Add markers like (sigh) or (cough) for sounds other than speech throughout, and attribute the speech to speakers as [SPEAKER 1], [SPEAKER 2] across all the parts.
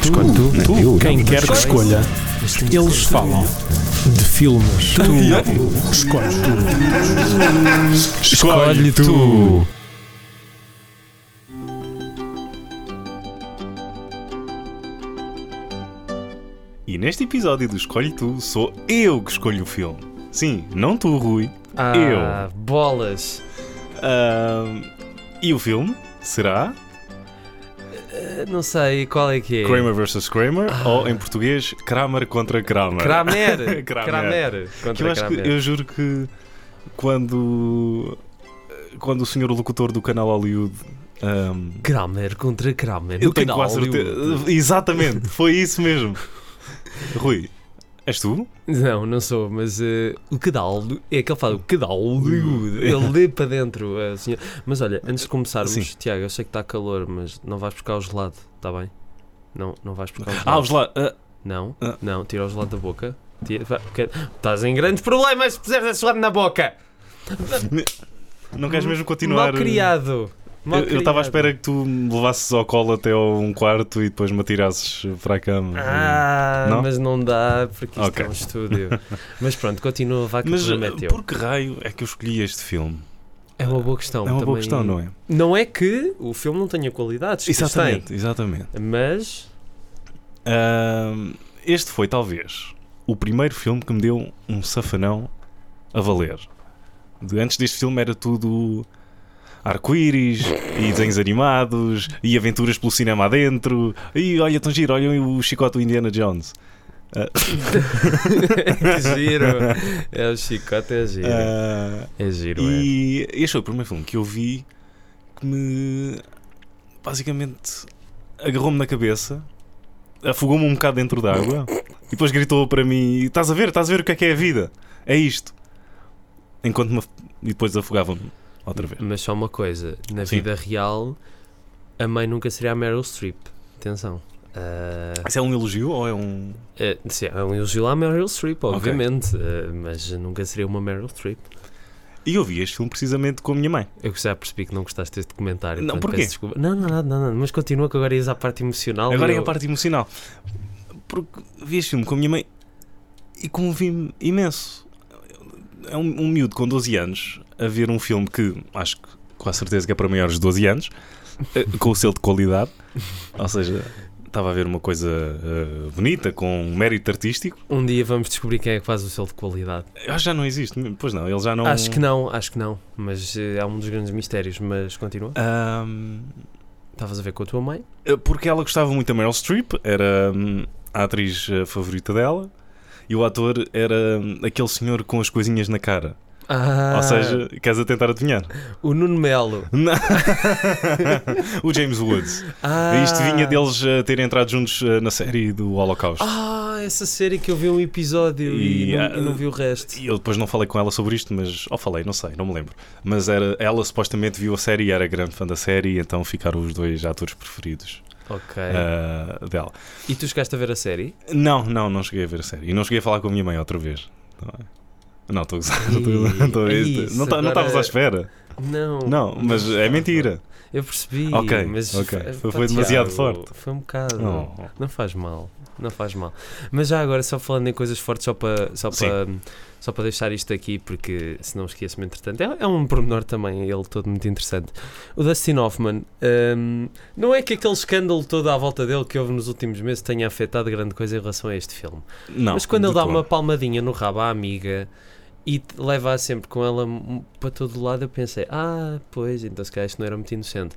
[SPEAKER 1] Escolhe tu.
[SPEAKER 2] Tu,
[SPEAKER 1] Eu,
[SPEAKER 2] quem
[SPEAKER 1] não,
[SPEAKER 2] quer que
[SPEAKER 1] escolhe.
[SPEAKER 2] escolha,
[SPEAKER 3] temos
[SPEAKER 2] eles falam de filmes. Tu escolhes tu.
[SPEAKER 1] Escolhe tu.
[SPEAKER 4] E neste episódio do Escolhe Tu, sou eu que escolho o filme. Sim, não tu, Rui.
[SPEAKER 3] Ah, bolas.
[SPEAKER 4] Ahm, e o filme será
[SPEAKER 3] Não sei qual é que é.
[SPEAKER 4] Kramer vs. Kramer
[SPEAKER 3] Ah.
[SPEAKER 4] ou, em português, Kramer contra Kramer.
[SPEAKER 3] Kramer. (laughs)
[SPEAKER 4] Kramer.
[SPEAKER 3] Kramer.
[SPEAKER 4] Que eu
[SPEAKER 3] Contra
[SPEAKER 4] acho que,
[SPEAKER 3] Kramer.
[SPEAKER 4] eu juro que quando, quando o senhor locutor do canal Hollywood. ahm,
[SPEAKER 3] Kramer contra Kramer.
[SPEAKER 4] eu tenho quase certeza. (laughs) Exatamente, foi isso mesmo. (laughs) Rui, és tu?
[SPEAKER 3] Não, não sou, mas eh, o cadaldo é aquele que fala o cadaldo. Ele lê para dentro. assim. Mas olha, antes de começarmos,
[SPEAKER 4] Sim.
[SPEAKER 3] Tiago, eu sei que está calor, mas não vais buscar o gelado, está bem? Não, não vais buscar o gelado.
[SPEAKER 4] Ah, vamos lá. ah,
[SPEAKER 3] Não,
[SPEAKER 4] Ah.
[SPEAKER 3] não, tira o gelado da boca. Tira- Estás em grandes problemas se puseres esse gelado na boca.
[SPEAKER 4] não queres mesmo continuar?
[SPEAKER 3] Mal criado. Mal
[SPEAKER 4] Eu estava à espera que tu me levasses ao colo até ao um quarto e depois me atirasses para a cama.
[SPEAKER 3] Ah,
[SPEAKER 4] Não?
[SPEAKER 3] mas não dá porque isto
[SPEAKER 4] Ok.
[SPEAKER 3] é um estúdio. (laughs) mas pronto, continua, vai que
[SPEAKER 4] Mas
[SPEAKER 3] problema é
[SPEAKER 4] por que raio é que eu escolhi este filme?
[SPEAKER 3] É uma boa questão.
[SPEAKER 4] é uma boa
[SPEAKER 3] também.
[SPEAKER 4] questão, não é?
[SPEAKER 3] Não é que o filme não tenha qualidades.
[SPEAKER 4] Exatamente, exatamente.
[SPEAKER 3] tem, Mas
[SPEAKER 4] Ahm, este foi talvez o primeiro filme que me deu um safanão a valer. Antes deste filme era tudo arco-íris e desenhos animados e aventuras pelo cinema adentro. E olha, tão giro, olha o chicote do Indiana Jones. Ah,
[SPEAKER 3] que giro. (laughs) É o chicote, é giro.
[SPEAKER 4] ah,
[SPEAKER 3] é giro, é.
[SPEAKER 4] E este foi o primeiro filme que eu vi que me basicamente agarrou-me na cabeça, afogou-me um bocado dentro d'água e depois gritou para mim: Estás a ver? Estás a ver o que é que é a vida? É isto. Enquanto me e depois afogava-me outra vez.
[SPEAKER 3] Mas só uma coisa: na
[SPEAKER 4] Sim.
[SPEAKER 3] vida real, a mãe nunca seria a Meryl Streep. Atenção. Ah,
[SPEAKER 4] Isso é um elogio ou é um.
[SPEAKER 3] é, sim, é um elogio à Meryl Streep, obviamente. ah, mas nunca seria uma Meryl Streep.
[SPEAKER 4] E eu vi este filme precisamente com a minha mãe.
[SPEAKER 3] Eu já percebi que não gostaste deste comentário.
[SPEAKER 4] Não, porquê?
[SPEAKER 3] Não, não, não, não, não, mas continua que agora ias à parte emocional.
[SPEAKER 4] Agora é
[SPEAKER 3] eu-
[SPEAKER 4] a parte emocional. Porque vi este filme com a minha mãe e comovi-me imenso. É um, um miúdo com 12 anos a ver um filme que acho que com a certeza que é para maiores de 12 anos, eh, com o selo de qualidade. Ou seja, estava a ver uma coisa eh, bonita, com um mérito artístico.
[SPEAKER 3] Um dia vamos descobrir quem é que faz o selo de qualidade.
[SPEAKER 4] Eu acho que já não existe. Pois não, ele já não.
[SPEAKER 3] Acho que não, acho que não. Mas eh, é um dos grandes mistérios. Mas continua.
[SPEAKER 4] Ahm,
[SPEAKER 3] Estavas a ver com a tua mãe?
[SPEAKER 4] Porque ela gostava muito da Meryl Streep, era hum, a atriz favorita dela, e o ator era hum, aquele senhor com as coisinhas na cara.
[SPEAKER 3] Ah,
[SPEAKER 4] Ou seja, queres a tentar adivinhar?
[SPEAKER 3] o Nuno Melo.
[SPEAKER 4] Não. (laughs) o James Woods.
[SPEAKER 3] Ah,
[SPEAKER 4] Isto vinha deles eh, terem entrado juntos eh, na série do Holocausto.
[SPEAKER 3] Ah, essa série que eu vi um episódio e,
[SPEAKER 4] E,
[SPEAKER 3] não,
[SPEAKER 4] ah,
[SPEAKER 3] e não vi o resto.
[SPEAKER 4] E eu depois não falei com ela sobre isto, mas. Ou falei, não sei, não me lembro. Mas era, ela supostamente viu a série e era grande fã da série, então ficaram os dois atores preferidos
[SPEAKER 3] Ok.
[SPEAKER 4] eh, dela.
[SPEAKER 3] E tu chegaste a ver a série?
[SPEAKER 4] Não, não, não cheguei a ver a série. E não cheguei a falar com a minha mãe outra vez. Não, estou
[SPEAKER 3] Ih,
[SPEAKER 4] Estou a gozar. Não tá- não estavas à espera.
[SPEAKER 3] Não.
[SPEAKER 4] Não, mas é mentira.
[SPEAKER 3] Eu percebi.
[SPEAKER 4] Ok,
[SPEAKER 3] mas
[SPEAKER 4] ok.
[SPEAKER 3] fa-
[SPEAKER 4] Foi- foi demasiado forte.
[SPEAKER 3] Foi um bocado.
[SPEAKER 4] Oh.
[SPEAKER 3] Não faz mal. Não faz mal. Mas já agora, só falando em coisas fortes, só para só para só para deixar isto aqui, porque se não esqueço-me, entretanto, é, é um pormenor também, ele todo muito interessante. O Dustin Hoffman, hum, não é que aquele escândalo todo à volta dele que houve nos últimos meses tenha afetado grande coisa em relação a este filme.
[SPEAKER 4] Não,
[SPEAKER 3] Mas quando ele dá
[SPEAKER 4] todo.
[SPEAKER 3] uma palmadinha no rabo à amiga e leva sempre com ela para todo o lado, eu pensei, ah, pois, então se calhar isto não era muito inocente.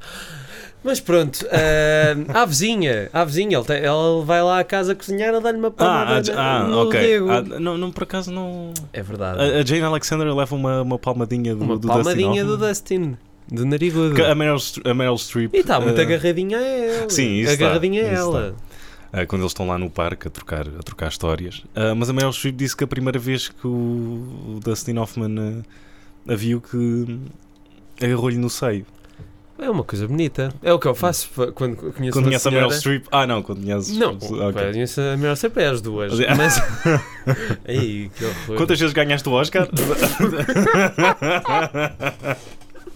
[SPEAKER 3] Mas pronto, (laughs) ah, à vizinha, à vizinha, ele, tem- ele vai lá à casa cozinhar e dá-lhe uma
[SPEAKER 4] Ah,
[SPEAKER 3] palmada
[SPEAKER 4] ah, ah, ok. Ah, não, não, por acaso não.
[SPEAKER 3] É verdade.
[SPEAKER 4] A, a Jane Alexander leva uma, uma palmadinha do,
[SPEAKER 3] uma
[SPEAKER 4] do
[SPEAKER 3] palmadinha
[SPEAKER 4] Dustin
[SPEAKER 3] do. Dustin, do narigudo.
[SPEAKER 4] A Meryl, a Meryl Streep.
[SPEAKER 3] E está muito
[SPEAKER 4] eh,
[SPEAKER 3] agarradinha a ela.
[SPEAKER 4] sim, isso está,
[SPEAKER 3] Agarradinha a
[SPEAKER 4] isso
[SPEAKER 3] ela.
[SPEAKER 4] Eh, quando eles estão lá no parque a trocar, a trocar histórias. Ah, mas a Meryl Streep disse que a primeira vez que o, o Dustin Hoffman eh, a viu que agarrou-lhe no seio.
[SPEAKER 3] É uma coisa bonita. É o que eu faço quando conheço
[SPEAKER 4] Quando
[SPEAKER 3] uma
[SPEAKER 4] conhece a Meryl. Streep. Ah, não, quando conheces.
[SPEAKER 3] Não,
[SPEAKER 4] Ok.
[SPEAKER 3] conheço a Meryl Streep é as duas.
[SPEAKER 4] Mas-
[SPEAKER 3] Mas. (laughs) Ei, que horror.
[SPEAKER 4] Quantas vezes ganhaste o Oscar? (laughs)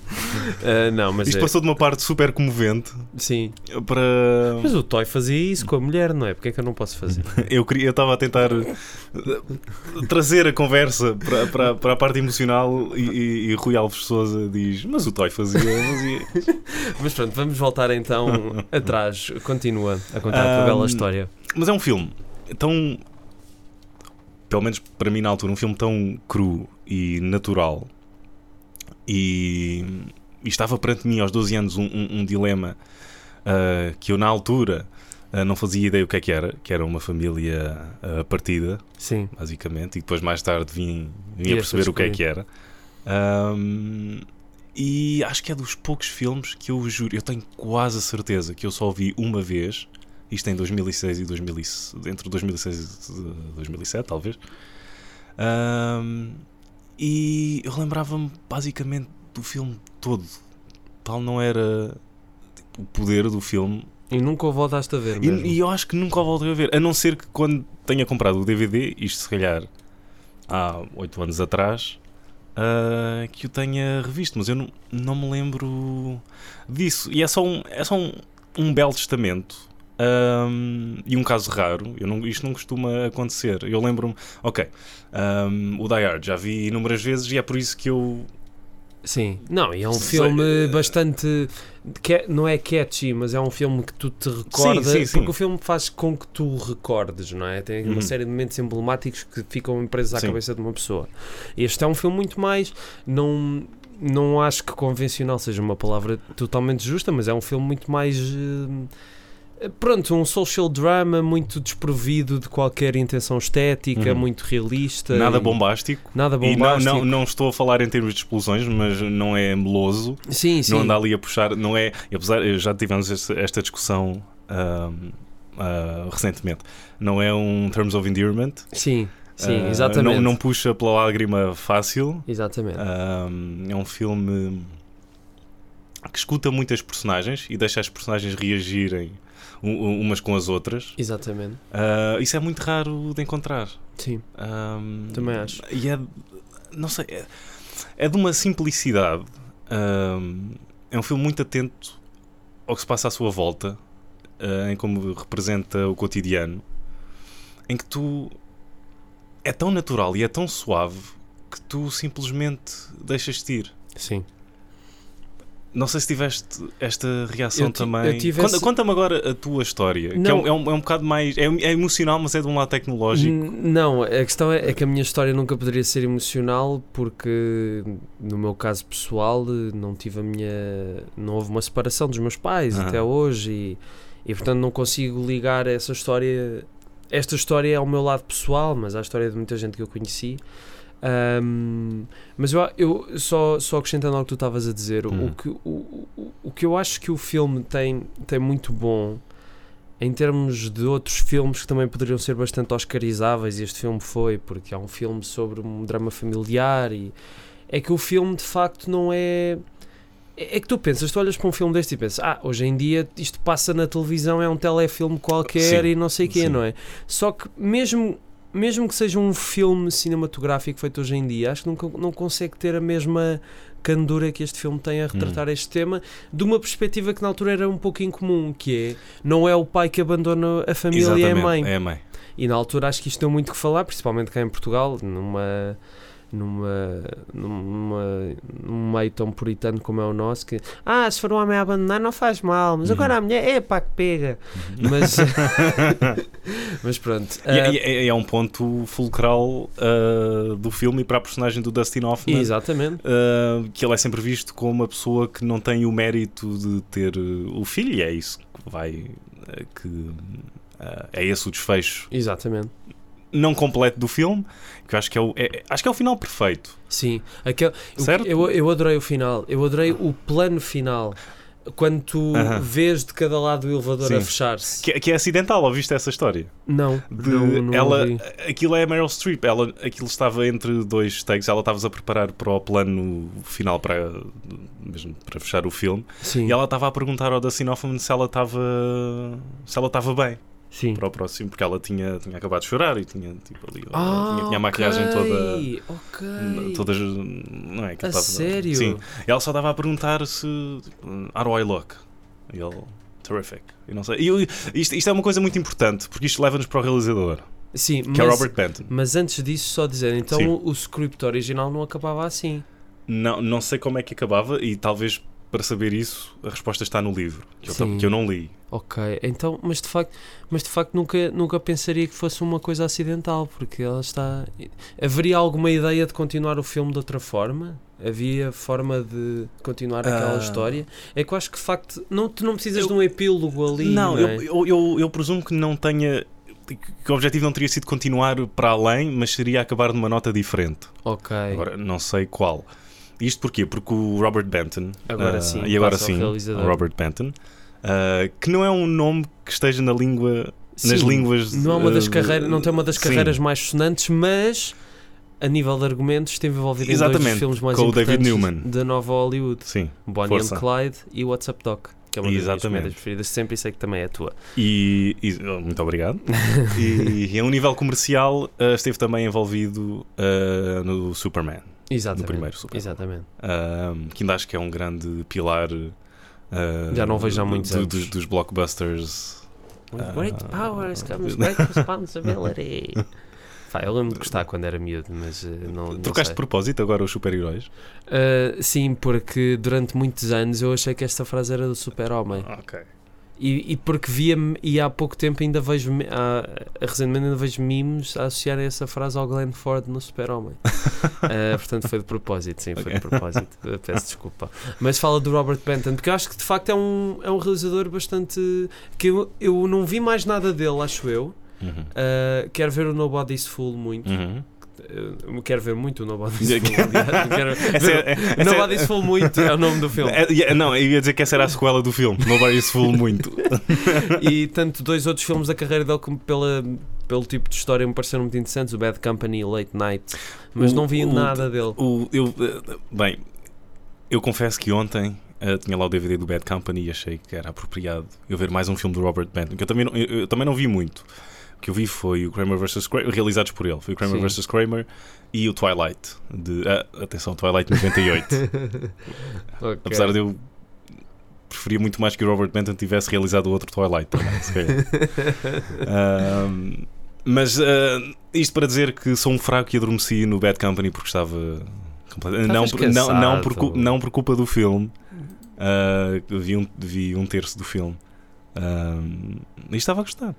[SPEAKER 4] (laughs)
[SPEAKER 3] Ah, não, mas
[SPEAKER 4] Isto
[SPEAKER 3] é,
[SPEAKER 4] passou de uma parte super comovente
[SPEAKER 3] sim.
[SPEAKER 4] para.
[SPEAKER 3] Mas o Toy fazia isso com a mulher, não é? Porque é que eu não posso fazer? (laughs)
[SPEAKER 4] Eu queria, eu estava a tentar eh, trazer a conversa para, para, para a parte emocional e, e, e Rui Alves Souza diz: Mas o Toy fazia. fazia. (laughs)
[SPEAKER 3] Mas pronto, vamos voltar então atrás. Continua a contar a tua bela história.
[SPEAKER 4] Mas é um filme tão. Pelo menos para mim na altura, um filme tão cru e natural. E, e estava perante mim aos 12 anos um, um- um dilema ah, que eu na altura ah, não fazia ideia o que é que era, que era uma família ah, partida,
[SPEAKER 3] Sim.
[SPEAKER 4] basicamente, e depois mais tarde vim, vim a perceber o que é que era. Ahm, e acho que é dos poucos filmes que eu juro, eu tenho quase a certeza que eu só vi uma vez, isto em 2006 e 2000, entre 2006 e 2007, talvez. Ahm, e eu lembrava-me basicamente do filme todo. Tal não era tipo, o poder do filme
[SPEAKER 3] E nunca o voltaste a ver
[SPEAKER 4] e,
[SPEAKER 3] mesmo.
[SPEAKER 4] e eu acho que nunca o voltei a ver, a não ser que quando tenha comprado o DVD, isto se calhar há 8 anos atrás, ah, que o tenha revisto, mas eu não, não me lembro disso. E é só um, é só um, um belo testamento. Ahm, e um caso raro, eu não, isto não costuma acontecer. Eu lembro-me, ok, ahm, o Die Hard já vi inúmeras vezes e é por isso que eu
[SPEAKER 3] Sim. Não, e é um
[SPEAKER 4] Sei-
[SPEAKER 3] filme bastante. que- não é catchy, mas é um filme que tu te recordas.
[SPEAKER 4] sim, sim.
[SPEAKER 3] Porque o filme faz com que tu recordes, não é? Tem uma
[SPEAKER 4] Uhum.
[SPEAKER 3] série de momentos emblemáticos que ficam presos à
[SPEAKER 4] Sim.
[SPEAKER 3] cabeça de uma pessoa. Este é um filme muito mais. Não, não acho que convencional seja uma palavra totalmente justa, mas é um filme muito mais. eh, Pronto, um social drama muito desprovido de qualquer intenção estética,
[SPEAKER 4] Uhum.
[SPEAKER 3] muito realista.
[SPEAKER 4] nada
[SPEAKER 3] e-
[SPEAKER 4] bombástico.
[SPEAKER 3] Nada
[SPEAKER 4] E não,
[SPEAKER 3] bombástico.
[SPEAKER 4] não, não estou a falar em termos de explosões, mas não é meloso.
[SPEAKER 3] Sim, sim.
[SPEAKER 4] não anda ali a puxar, não é. Apesar, já tivemos esta, discussão ahm, ah, recentemente. Não é um Terms of Endearment.
[SPEAKER 3] Sim, sim,
[SPEAKER 4] ah,
[SPEAKER 3] exatamente.
[SPEAKER 4] Não, não puxa pela lágrima fácil.
[SPEAKER 3] Exatamente.
[SPEAKER 4] É um filme que escuta muitas personagens e deixa as personagens reagirem umas com as outras.
[SPEAKER 3] Exatamente.
[SPEAKER 4] Ah, isso é muito raro de encontrar.
[SPEAKER 3] Sim.
[SPEAKER 4] Ahm,
[SPEAKER 3] Também acho.
[SPEAKER 4] E é. Não sei. É, é de uma simplicidade. ahm, é um filme muito atento ao que se passa à sua volta, ah, em como representa o cotidiano, em que tu. É tão natural e é tão suave que tu simplesmente deixas-te ir.
[SPEAKER 3] Sim.
[SPEAKER 4] Não sei se tiveste esta reação
[SPEAKER 3] Eu
[SPEAKER 4] também.
[SPEAKER 3] eu tive
[SPEAKER 4] Conta-
[SPEAKER 3] esse-
[SPEAKER 4] Conta-me agora a tua história, que é
[SPEAKER 3] Não.
[SPEAKER 4] um, é, um, é um bocado mais. É, é emocional, mas é de um lado tecnológico.
[SPEAKER 3] Não, a questão é, é que a minha história nunca poderia ser emocional porque, no meu caso pessoal, não tive a minha. Não houve uma separação dos meus pais
[SPEAKER 4] Aham.
[SPEAKER 3] até hoje e, e, portanto, não consigo ligar essa história. Esta história é ao meu lado pessoal, mas à história de muita gente que eu conheci. Ahm, mas eu, eu só, só acrescentando ao que tu estavas a dizer,
[SPEAKER 4] Hum.
[SPEAKER 3] o, que, o, o, o que eu acho que o filme tem, tem muito bom em termos de outros filmes que também poderiam ser bastante oscarizáveis, e este filme foi, porque é um filme sobre um drama familiar, e é que o filme de facto não é. É é que tu pensas, tu olhas para um filme deste e pensas, ah, hoje em dia isto passa na televisão, é um telefilme qualquer
[SPEAKER 4] Sim,
[SPEAKER 3] e não sei o quê,
[SPEAKER 4] sim.
[SPEAKER 3] não é? Só que mesmo, mesmo que seja um filme cinematográfico feito hoje em dia, acho que nunca, não consegue ter a mesma candura que este filme tem a retratar
[SPEAKER 4] Hum.
[SPEAKER 3] este tema de uma perspectiva que na altura era um pouco incomum, que é, não é o pai que abandona a família, é a
[SPEAKER 4] Exatamente,
[SPEAKER 3] mãe.
[SPEAKER 4] É a mãe.
[SPEAKER 3] E na altura acho que isto deu muito que falar, principalmente cá em Portugal, numa numa, numa num meio tão puritano como é o nosso, que ah, se for um homem a abandonar não faz mal, mas
[SPEAKER 4] Uhum.
[SPEAKER 3] agora a mulher é pá que pega. Mas, (laughs) mas pronto.
[SPEAKER 4] E é-
[SPEAKER 3] ah,
[SPEAKER 4] é, é um ponto fulcral ah, do filme e para a personagem do Dustin Hoffman.
[SPEAKER 3] exatamente.
[SPEAKER 4] ah, que ele é sempre visto como uma pessoa que não tem o mérito de ter uh, o filho, e é isso que vai. que é esse o desfecho
[SPEAKER 3] Exatamente.
[SPEAKER 4] Não completo do filme, que eu acho que é o, é- acho que é o final perfeito.
[SPEAKER 3] Sim, aquele,
[SPEAKER 4] Certo?
[SPEAKER 3] eu, eu adorei o final, eu adorei o plano final. Quando tu
[SPEAKER 4] Aham.
[SPEAKER 3] vês de cada lado o elevador a
[SPEAKER 4] Sim.
[SPEAKER 3] fechar-se.
[SPEAKER 4] Que, é- que é acidental, ouviste essa história?
[SPEAKER 3] Não,
[SPEAKER 4] De-
[SPEAKER 3] não, não
[SPEAKER 4] ela,
[SPEAKER 3] ouvi.
[SPEAKER 4] aquilo é a Meryl Streep, ela, aquilo estava entre dois takes, ela estava a preparar para o plano final para, mesmo para fechar o filme,
[SPEAKER 3] Sim.
[SPEAKER 4] e ela estava a perguntar ao Dustin Hoffman se ela estava se ela estava bem.
[SPEAKER 3] Sim.
[SPEAKER 4] para o próximo, porque ela tinha, tinha acabado de chorar e tinha, tipo, ali,
[SPEAKER 3] Ah,
[SPEAKER 4] tinha, tinha a maquilhagem
[SPEAKER 3] ok,
[SPEAKER 4] toda.
[SPEAKER 3] Ok.
[SPEAKER 4] Todas, não é? que
[SPEAKER 3] A
[SPEAKER 4] estava-
[SPEAKER 3] sério?
[SPEAKER 4] Sim. E ela só estava a perguntar se. tipo, How do I look? E ele. Terrific. E não sei. E eu- isto, isto é uma coisa muito importante, porque isto leva-nos para o realizador,
[SPEAKER 3] Sim,
[SPEAKER 4] que
[SPEAKER 3] mas,
[SPEAKER 4] é Robert Benton.
[SPEAKER 3] mas antes disso, só dizer, então
[SPEAKER 4] Sim.
[SPEAKER 3] o, o script original não acabava assim.
[SPEAKER 4] Não, não sei como é que acabava, e talvez para saber isso a resposta está no livro, que eu, que eu não li.
[SPEAKER 3] Ok, então, mas de facto, mas de facto nunca, nunca pensaria que fosse uma coisa acidental, porque ela está. Haveria alguma ideia de continuar o filme de outra forma? Havia forma de continuar aquela
[SPEAKER 4] Ah.
[SPEAKER 3] história? É que eu acho que de facto não, tu não precisas
[SPEAKER 4] Eu-
[SPEAKER 3] de um epílogo ali.
[SPEAKER 4] não,
[SPEAKER 3] Não, é?
[SPEAKER 4] eu, eu, eu, eu presumo que não tenha. que o objetivo não teria sido continuar para além, mas seria acabar numa nota diferente.
[SPEAKER 3] Ok.
[SPEAKER 4] Agora, não sei qual. Isto porquê? Porque o Robert Benton.
[SPEAKER 3] Agora
[SPEAKER 4] ah,
[SPEAKER 3] sim,
[SPEAKER 4] E agora sim, o Robert Benton. ah, que não é um nome que esteja na língua. nas
[SPEAKER 3] Sim,
[SPEAKER 4] línguas.
[SPEAKER 3] Não, é uma das
[SPEAKER 4] ah,
[SPEAKER 3] carreiras, não tem uma das
[SPEAKER 4] sim.
[SPEAKER 3] carreiras mais sonantes, mas a nível de argumentos esteve envolvido em dois
[SPEAKER 4] Exatamente,
[SPEAKER 3] filmes mais
[SPEAKER 4] com o David
[SPEAKER 3] importantes
[SPEAKER 4] Newman.
[SPEAKER 3] da nova Hollywood.
[SPEAKER 4] Sim.
[SPEAKER 3] Bonnie
[SPEAKER 4] Força.
[SPEAKER 3] and Clyde e What's Up Doc, que é uma das minhas
[SPEAKER 4] Exatamente.
[SPEAKER 3] preferidas, sempre e sei que também é a tua.
[SPEAKER 4] E, e- oh, muito obrigado. (laughs) e, e a um nível comercial ah, esteve também envolvido ah, no Superman,
[SPEAKER 3] Exatamente.
[SPEAKER 4] no primeiro Superman.
[SPEAKER 3] Exatamente.
[SPEAKER 4] Ah, que ainda acho que é um grande pilar. ah,
[SPEAKER 3] Já não vejo há muitos
[SPEAKER 4] do-
[SPEAKER 3] anos.
[SPEAKER 4] dos, dos blockbusters.
[SPEAKER 3] With
[SPEAKER 4] Ah.
[SPEAKER 3] great powers comes great responsibility. Pá, eu lembro de gostar quando era miúdo, mas eh, não, não
[SPEAKER 4] Trocaste
[SPEAKER 3] sei.
[SPEAKER 4] de propósito agora os super-heróis?
[SPEAKER 3] Uh, sim, porque durante muitos anos eu achei que esta frase era do super-homem.
[SPEAKER 4] Ok.
[SPEAKER 3] E, e porque via e há pouco tempo ainda vejo há, recentemente ainda vejo memes a associarem essa frase ao Glenn Ford no Super-Homem. Uh, (laughs) portanto foi de propósito, sim, foi de propósito. Uh, Peço desculpa. Mas fala do Robert Benton, porque eu acho que de facto é um, é um realizador bastante. que eu, eu não vi mais nada dele, acho eu.
[SPEAKER 4] Uhum.
[SPEAKER 3] Uh, quero ver o Nobody's Fool muito.
[SPEAKER 4] Uhum.
[SPEAKER 3] Uh, quero ver muito o Nobody's Fool. Quero (laughs)
[SPEAKER 4] Essa é- essa é-
[SPEAKER 3] Nobody's Fool muito é o nome do filme.
[SPEAKER 4] É, é, não, eu ia dizer que essa era a sequela do filme. Nobody's Fool muito. (laughs)
[SPEAKER 3] e tanto dois outros filmes da carreira dele como pela, pelo tipo de história me pareceram muito interessantes, o Bad Company e Late Night, mas
[SPEAKER 4] O-
[SPEAKER 3] não vi
[SPEAKER 4] o-
[SPEAKER 3] nada dele.
[SPEAKER 4] O, eu, bem, eu confesso que ontem eh, tinha lá o DVD do Bad Company e achei que era apropriado eu ver mais um filme do Robert Benton, que eu também não, eu, eu também não vi muito. Que eu vi foi o Kramer vs. Kramer, realizados por ele. Foi o Kramer vs. Kramer e o Twilight. De, ah, atenção, Twilight 98. (laughs)
[SPEAKER 3] Ok.
[SPEAKER 4] Apesar de eu preferia muito mais que o Robert Benton tivesse realizado o outro Twilight também, se calhar. (laughs) Ahm, mas ah, isto para dizer que sou um fraco e adormeci no Bad Company porque estava não, por- não, não, por, não por culpa do filme. Ah, vi, um, vi um terço do filme e estava a gostar.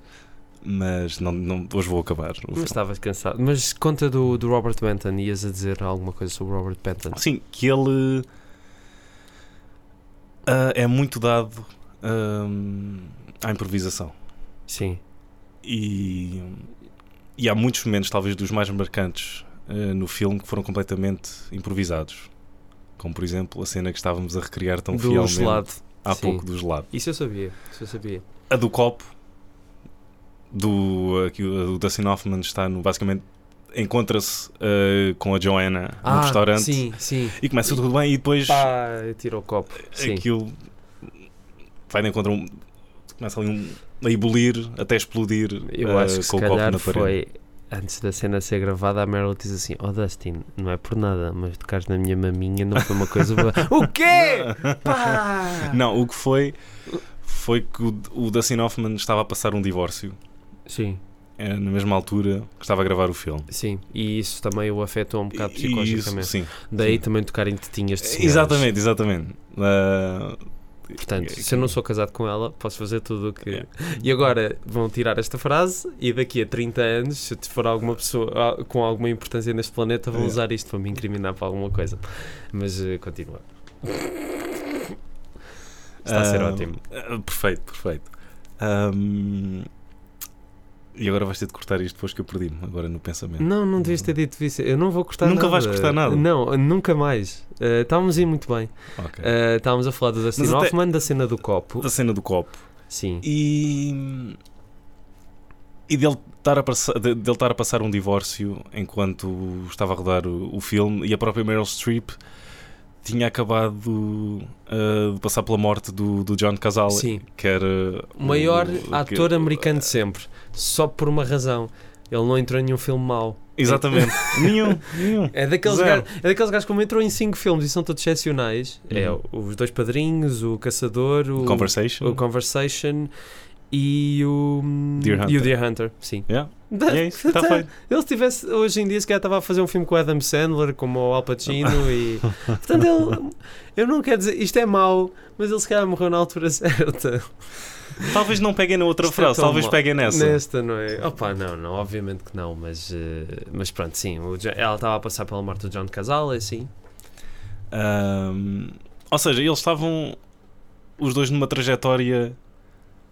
[SPEAKER 4] Mas não, não, hoje vou acabar.
[SPEAKER 3] Mas
[SPEAKER 4] filme.
[SPEAKER 3] estavas cansado. Mas conta do, do Robert Benton, ias a dizer alguma coisa sobre o Robert Benton?
[SPEAKER 4] Sim, que ele ah, é muito dado ahm, à improvisação.
[SPEAKER 3] Sim.
[SPEAKER 4] E, e há muitos momentos, talvez dos mais marcantes eh, no filme, que foram completamente improvisados. Como, por exemplo, a cena que estávamos a recriar tão
[SPEAKER 3] do
[SPEAKER 4] fielmente
[SPEAKER 3] gelado.
[SPEAKER 4] há
[SPEAKER 3] sim.
[SPEAKER 4] pouco do gelado.
[SPEAKER 3] Isso eu sabia. Isso eu sabia.
[SPEAKER 4] A do copo, do, aqui, o Dustin Hoffman está no, basicamente, encontra-se eh, com a Joanna no restaurante
[SPEAKER 3] Ah, Sim, sim.
[SPEAKER 4] e começa tudo bem e depois
[SPEAKER 3] Pá, tira o copo. Sim.
[SPEAKER 4] aquilo vai de encontro um, começa ali um, a ebulir até explodir
[SPEAKER 3] Eu
[SPEAKER 4] eh,
[SPEAKER 3] acho que se
[SPEAKER 4] com o copo na parede.
[SPEAKER 3] foi antes da cena ser gravada. A Meryl diz assim: Oh Dustin, não é por nada, mas tocares na minha maminha não foi uma coisa boa. (laughs) o quê? Pá!
[SPEAKER 4] Não, o que foi foi que o, o Dustin Hoffman estava a passar um divórcio
[SPEAKER 3] Sim,
[SPEAKER 4] eh, na mesma altura que estava a gravar o filme.
[SPEAKER 3] sim. E isso também o afetou um bocado
[SPEAKER 4] E- e isso,
[SPEAKER 3] psicologicamente.
[SPEAKER 4] sim.
[SPEAKER 3] Daí
[SPEAKER 4] sim.
[SPEAKER 3] também tocar em tetinhas de senhoras.
[SPEAKER 4] Exatamente, exatamente. Ah,
[SPEAKER 3] Portanto, se eu não sou casado com ela, posso fazer tudo o que.
[SPEAKER 4] É.
[SPEAKER 3] E agora vão tirar esta frase e daqui a 30 anos, se for alguma pessoa ah, com alguma importância neste planeta, vão
[SPEAKER 4] É.
[SPEAKER 3] usar isto para me incriminar para alguma coisa. Mas eh, continua. Está a ser
[SPEAKER 4] ah,
[SPEAKER 3] ótimo.
[SPEAKER 4] perfeito, perfeito. Ahm, e agora vais ter de cortar isto depois que eu perdi-me agora no pensamento.
[SPEAKER 3] Não, não devias ter dito isso. Eu não vou cortar
[SPEAKER 4] Nunca
[SPEAKER 3] nada.
[SPEAKER 4] vais cortar nada?
[SPEAKER 3] Não, nunca mais. Eh, estávamos a ir muito bem.
[SPEAKER 4] Ok.
[SPEAKER 3] Eh, estávamos a falar do Dustin
[SPEAKER 4] até-
[SPEAKER 3] Hoffman, da cena do copo.
[SPEAKER 4] Da cena do copo.
[SPEAKER 3] Sim.
[SPEAKER 4] E. E dele estar, a passar, de- dele estar a passar um divórcio enquanto estava a rodar o, o filme e a própria Meryl Streep tinha acabado uh, de passar pela morte do, do John Cazale,
[SPEAKER 3] Sim.
[SPEAKER 4] que era
[SPEAKER 3] O maior
[SPEAKER 4] o-
[SPEAKER 3] ator
[SPEAKER 4] que-
[SPEAKER 3] americano de sempre. Só por uma razão. Ele não entrou em nenhum filme mau.
[SPEAKER 4] Exatamente. (laughs) nenhum, nenhum.
[SPEAKER 3] É daqueles, gajos, é daqueles gajos como entrou em cinco filmes e são todos excepcionais. É
[SPEAKER 4] Uhum.
[SPEAKER 3] os dois padrinhos, o Caçador, o
[SPEAKER 4] Conversation.
[SPEAKER 3] o Conversation e o
[SPEAKER 4] Deer
[SPEAKER 3] e o
[SPEAKER 4] Hunter.
[SPEAKER 3] Deer Hunter. Sim.
[SPEAKER 4] Yeah. (laughs) E é isso, está feito.
[SPEAKER 3] Ele tivesse hoje em dia se calhar estava a fazer um filme com o Adam Sandler, como o Al Pacino (laughs) e portanto ele eu não quero dizer isto é mau, mas ele se calhar morreu na altura (laughs) certa.
[SPEAKER 4] Talvez não peguem na outra
[SPEAKER 3] Isto é
[SPEAKER 4] frase,
[SPEAKER 3] tão
[SPEAKER 4] talvez peguem nessa.
[SPEAKER 3] Nesta, não é? Opa, não, não, obviamente que não, mas, eh, mas pronto, sim, o ela estava a passar pela morte do John Casale, assim.
[SPEAKER 4] Ahm, ou seja, eles estavam os dois numa trajetória,